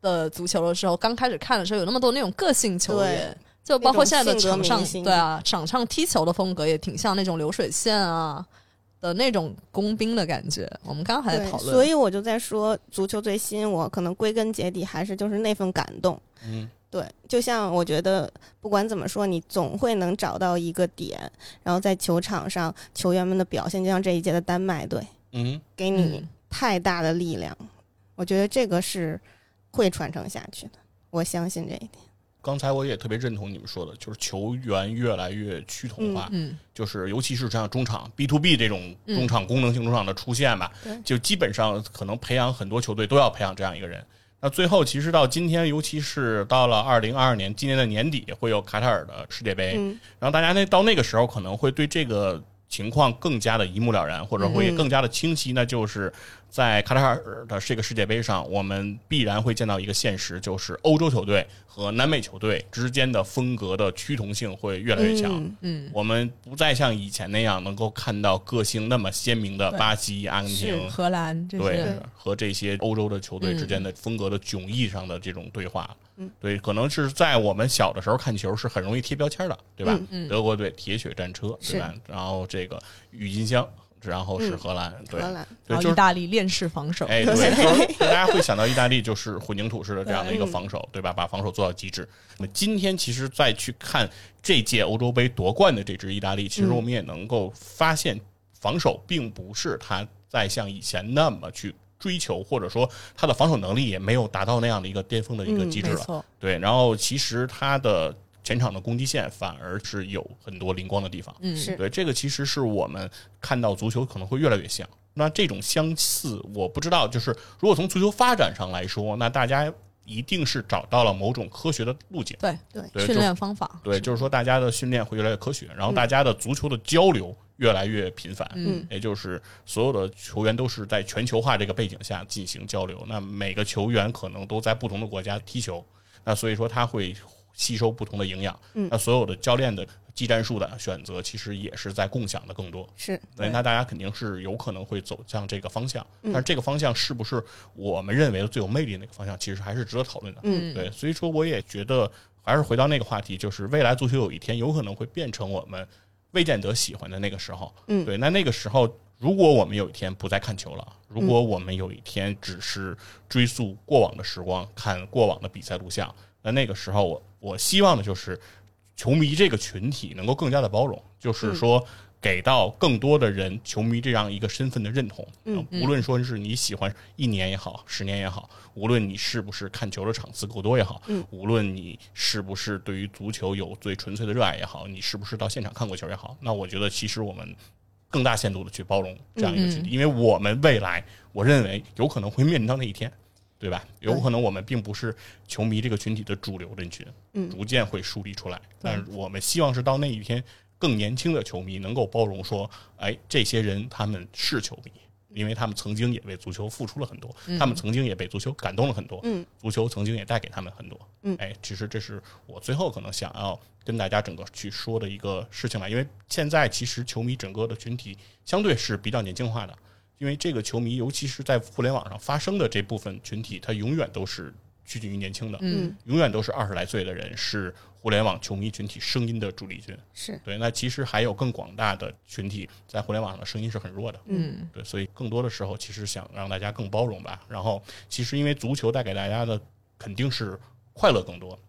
的足球的时候，刚开始看的时候有那么多那种个性球员。就包括现在的场上，对啊，场上踢球的风格也挺像那种流水线啊的那种工兵的感觉。我们刚刚还在讨论，所以我就在说，足球最吸引我，可能归根结底还是就是那份感动。嗯。对，就像我觉得，不管怎么说，你总会能找到一个点，然后在球场上球员们的表现，就像这一届的丹麦队，嗯，给你太大的力量。我觉得这个是会传承下去的，我相信这一点。刚才我也特别认同你们说的，就是球员越来越趋同化，嗯，就是尤其是像中场 B to B 这种中场功能性中场的出现吧，就基本上可能培养很多球队都要培养这样一个人。那最后，其实到今天，尤其是到了二零二二年，今年的年底会有卡塔尔的世界杯，然后大家那到那个时候可能会对这个情况更加的一目了然，或者会更加的清晰，那就是。在卡塔尔的这个世界杯上，我们必然会见到一个现实，就是欧洲球队和南美球队之间的风格的趋同性会越来越强。嗯，我们不再像以前那样能够看到个性那么鲜明的巴西、阿根廷、荷兰，对和这些欧洲的球队之间的风格的迥异上的这种对话。嗯，对，可能是在我们小的时候看球是很容易贴标签的，对吧？德国队铁血战车，对吧？然后这个郁金香。然后是荷兰，对，然后意大利链式防守，哎，对，(laughs) 就是大家会想到意大利就是混凝土式的这样的一个防守，对吧？把防守做到极致。那么今天其实再去看这届欧洲杯夺冠的这支意大利，其实我们也能够发现，防守并不是他在像以前那么去追求，或者说他的防守能力也没有达到那样的一个巅峰的一个机制了。对，然后其实他的。前场的攻击线反而是有很多灵光的地方，嗯，是对这个其实是我们看到足球可能会越来越像。那这种相似，我不知道，就是如果从足球发展上来说，那大家一定是找到了某种科学的路径，对对，训练方法，对，就是说大家的训练会越来越科学，然后大家的足球的交流越来越频繁，嗯，也就是所有的球员都是在全球化这个背景下进行交流。那每个球员可能都在不同的国家踢球，那所以说他会。吸收不同的营养，那所有的教练的技战术的选择，其实也是在共享的更多。是，那大家肯定是有可能会走向这个方向，但是这个方向是不是我们认为的最有魅力那个方向，其实还是值得讨论的。嗯，对，所以说我也觉得，还是回到那个话题，就是未来足球有一天有可能会变成我们未见得喜欢的那个时候。嗯，对，那那个时候，如果我们有一天不再看球了，如果我们有一天只是追溯过往的时光，看过往的比赛录像。那那个时候，我我希望的就是球迷这个群体能够更加的包容，就是说给到更多的人球迷这样一个身份的认同。嗯，无论说是你喜欢一年也好，十年也好，无论你是不是看球的场次够多也好，嗯，无论你是不是对于足球有最纯粹的热爱也好，你是不是到现场看过球也好，那我觉得其实我们更大限度的去包容这样一个群体，因为我们未来我认为有可能会面临到那一天。对吧？有可能我们并不是球迷这个群体的主流人群，嗯，逐渐会树立出来。但是我们希望是到那一天，更年轻的球迷能够包容说，哎，这些人他们是球迷，因为他们曾经也为足球付出了很多，他们曾经也被足球感动了很多，嗯，足球曾经也带给他们很多，嗯，哎，其实这是我最后可能想要跟大家整个去说的一个事情吧，因为现在其实球迷整个的群体相对是比较年轻化的。因为这个球迷，尤其是在互联网上发生的这部分群体，他永远都是趋近于年轻的，嗯，永远都是二十来岁的人，是互联网球迷群体声音的主力军。是。对，那其实还有更广大的群体在互联网上的声音是很弱的，嗯，对，所以更多的时候其实想让大家更包容吧。然后，其实因为足球带给大家的肯定是快乐更多，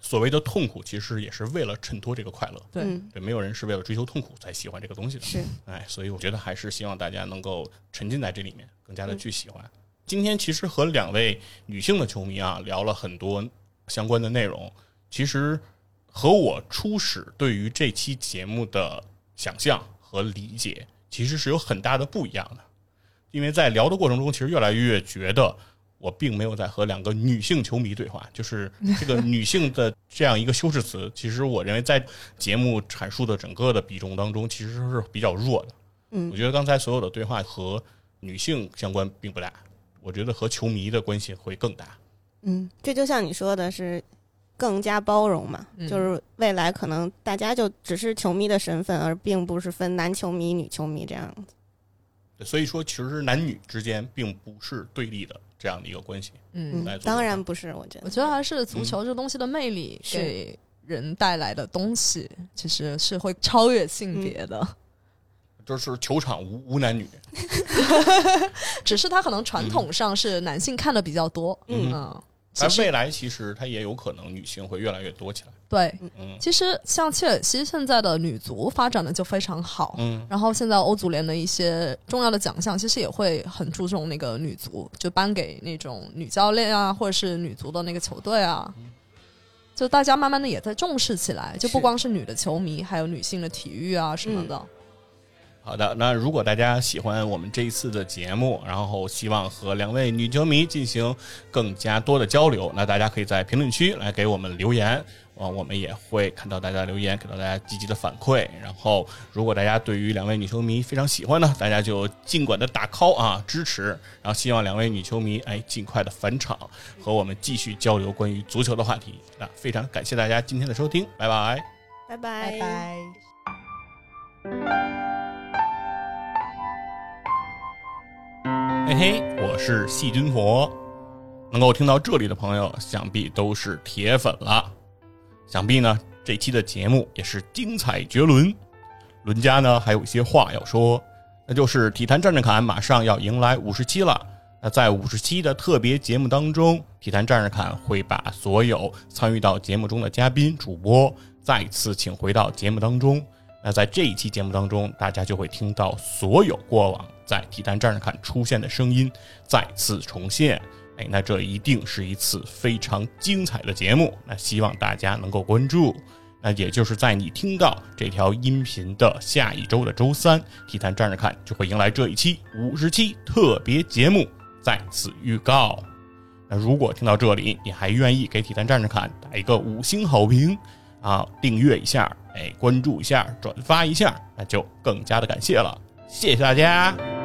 所谓的痛苦，其实也是为了衬托这个快乐。对，嗯，对，没有人是为了追求痛苦才喜欢这个东西的。是，哎，所以我觉得还是希望大家能够沉浸在这里面，更加的去喜欢。今天其实和两位女性的球迷啊聊了很多相关的内容，其实和我初始对于这期节目的想象和理解其实是有很大的不一样的。因为在聊的过程中，其实越来越觉得我并没有在和两个女性球迷对话，就是这个女性的这样一个修饰词，其实我认为在节目阐述的整个的比重当中，其实是比较弱的。嗯我觉得刚才所有的对话和女性相关并不大，我觉得和球迷的关系会更大。嗯，这就像你说的是。更加包容嘛，嗯就是未来可能大家就只是球迷的身份，而并不是分男球迷、女球迷这样子。对所以说，其实男女之间并不是对立的这样的一个关系。嗯，当然不是，我觉得我觉得还是足球这东西的魅力给人带来的东西，其实是会超越性别的。(laughs) 就是球场无无男女，(laughs) 只是他可能传统上是男性看的比较多。嗯但未来其实它也有可能女性会越来越多起来。对，嗯其实像切尔西现在的女足发展的就非常好。嗯，然后现在欧足联的一些重要的奖项，其实也会很注重那个女足，就颁给那种女教练啊，或者是女足的那个球队啊。就大家慢慢的也在重视起来，就不光是女的球迷，还有女性的体育啊什么的。好的，那如果大家喜欢我们这一次的节目，然后希望和两位女球迷进行更加多的交流，那大家可以在评论区来给我们留言，啊，我们也会看到大家留言，给到大家积极的反馈。然后，如果大家对于两位女球迷非常喜欢呢，大家就尽管的打 call 啊支持，然后希望两位女球迷哎尽快的返场，和我们继续交流关于足球的话题。那非常感谢大家今天的收听，拜拜。拜拜拜。嘿嘿，我是细菌佛。能够听到这里的朋友，想必都是铁粉了。想必呢，这期的节目也是精彩绝伦。伦家呢还有一些话要说，那就是《体坛战士侃》马上要迎来五十期了。那在五十期的特别节目当中，《体坛战士侃》会把所有参与到节目中的嘉宾、主播再次请回到节目当中。那在这一期节目当中，大家就会听到所有过往在《体坛战士看》出现的声音再次重现。哎，那这一定是一次非常精彩的节目。那希望大家能够关注。那也就是在你听到这条音频的下一周的周三，《体坛战士看》就会迎来这一期五十期特别节目。再次预告。那如果听到这里，你还愿意给《体坛战士看》打一个五星好评啊，订阅一下，哎，关注一下，转发一下，那就更加的感谢了，谢谢大家。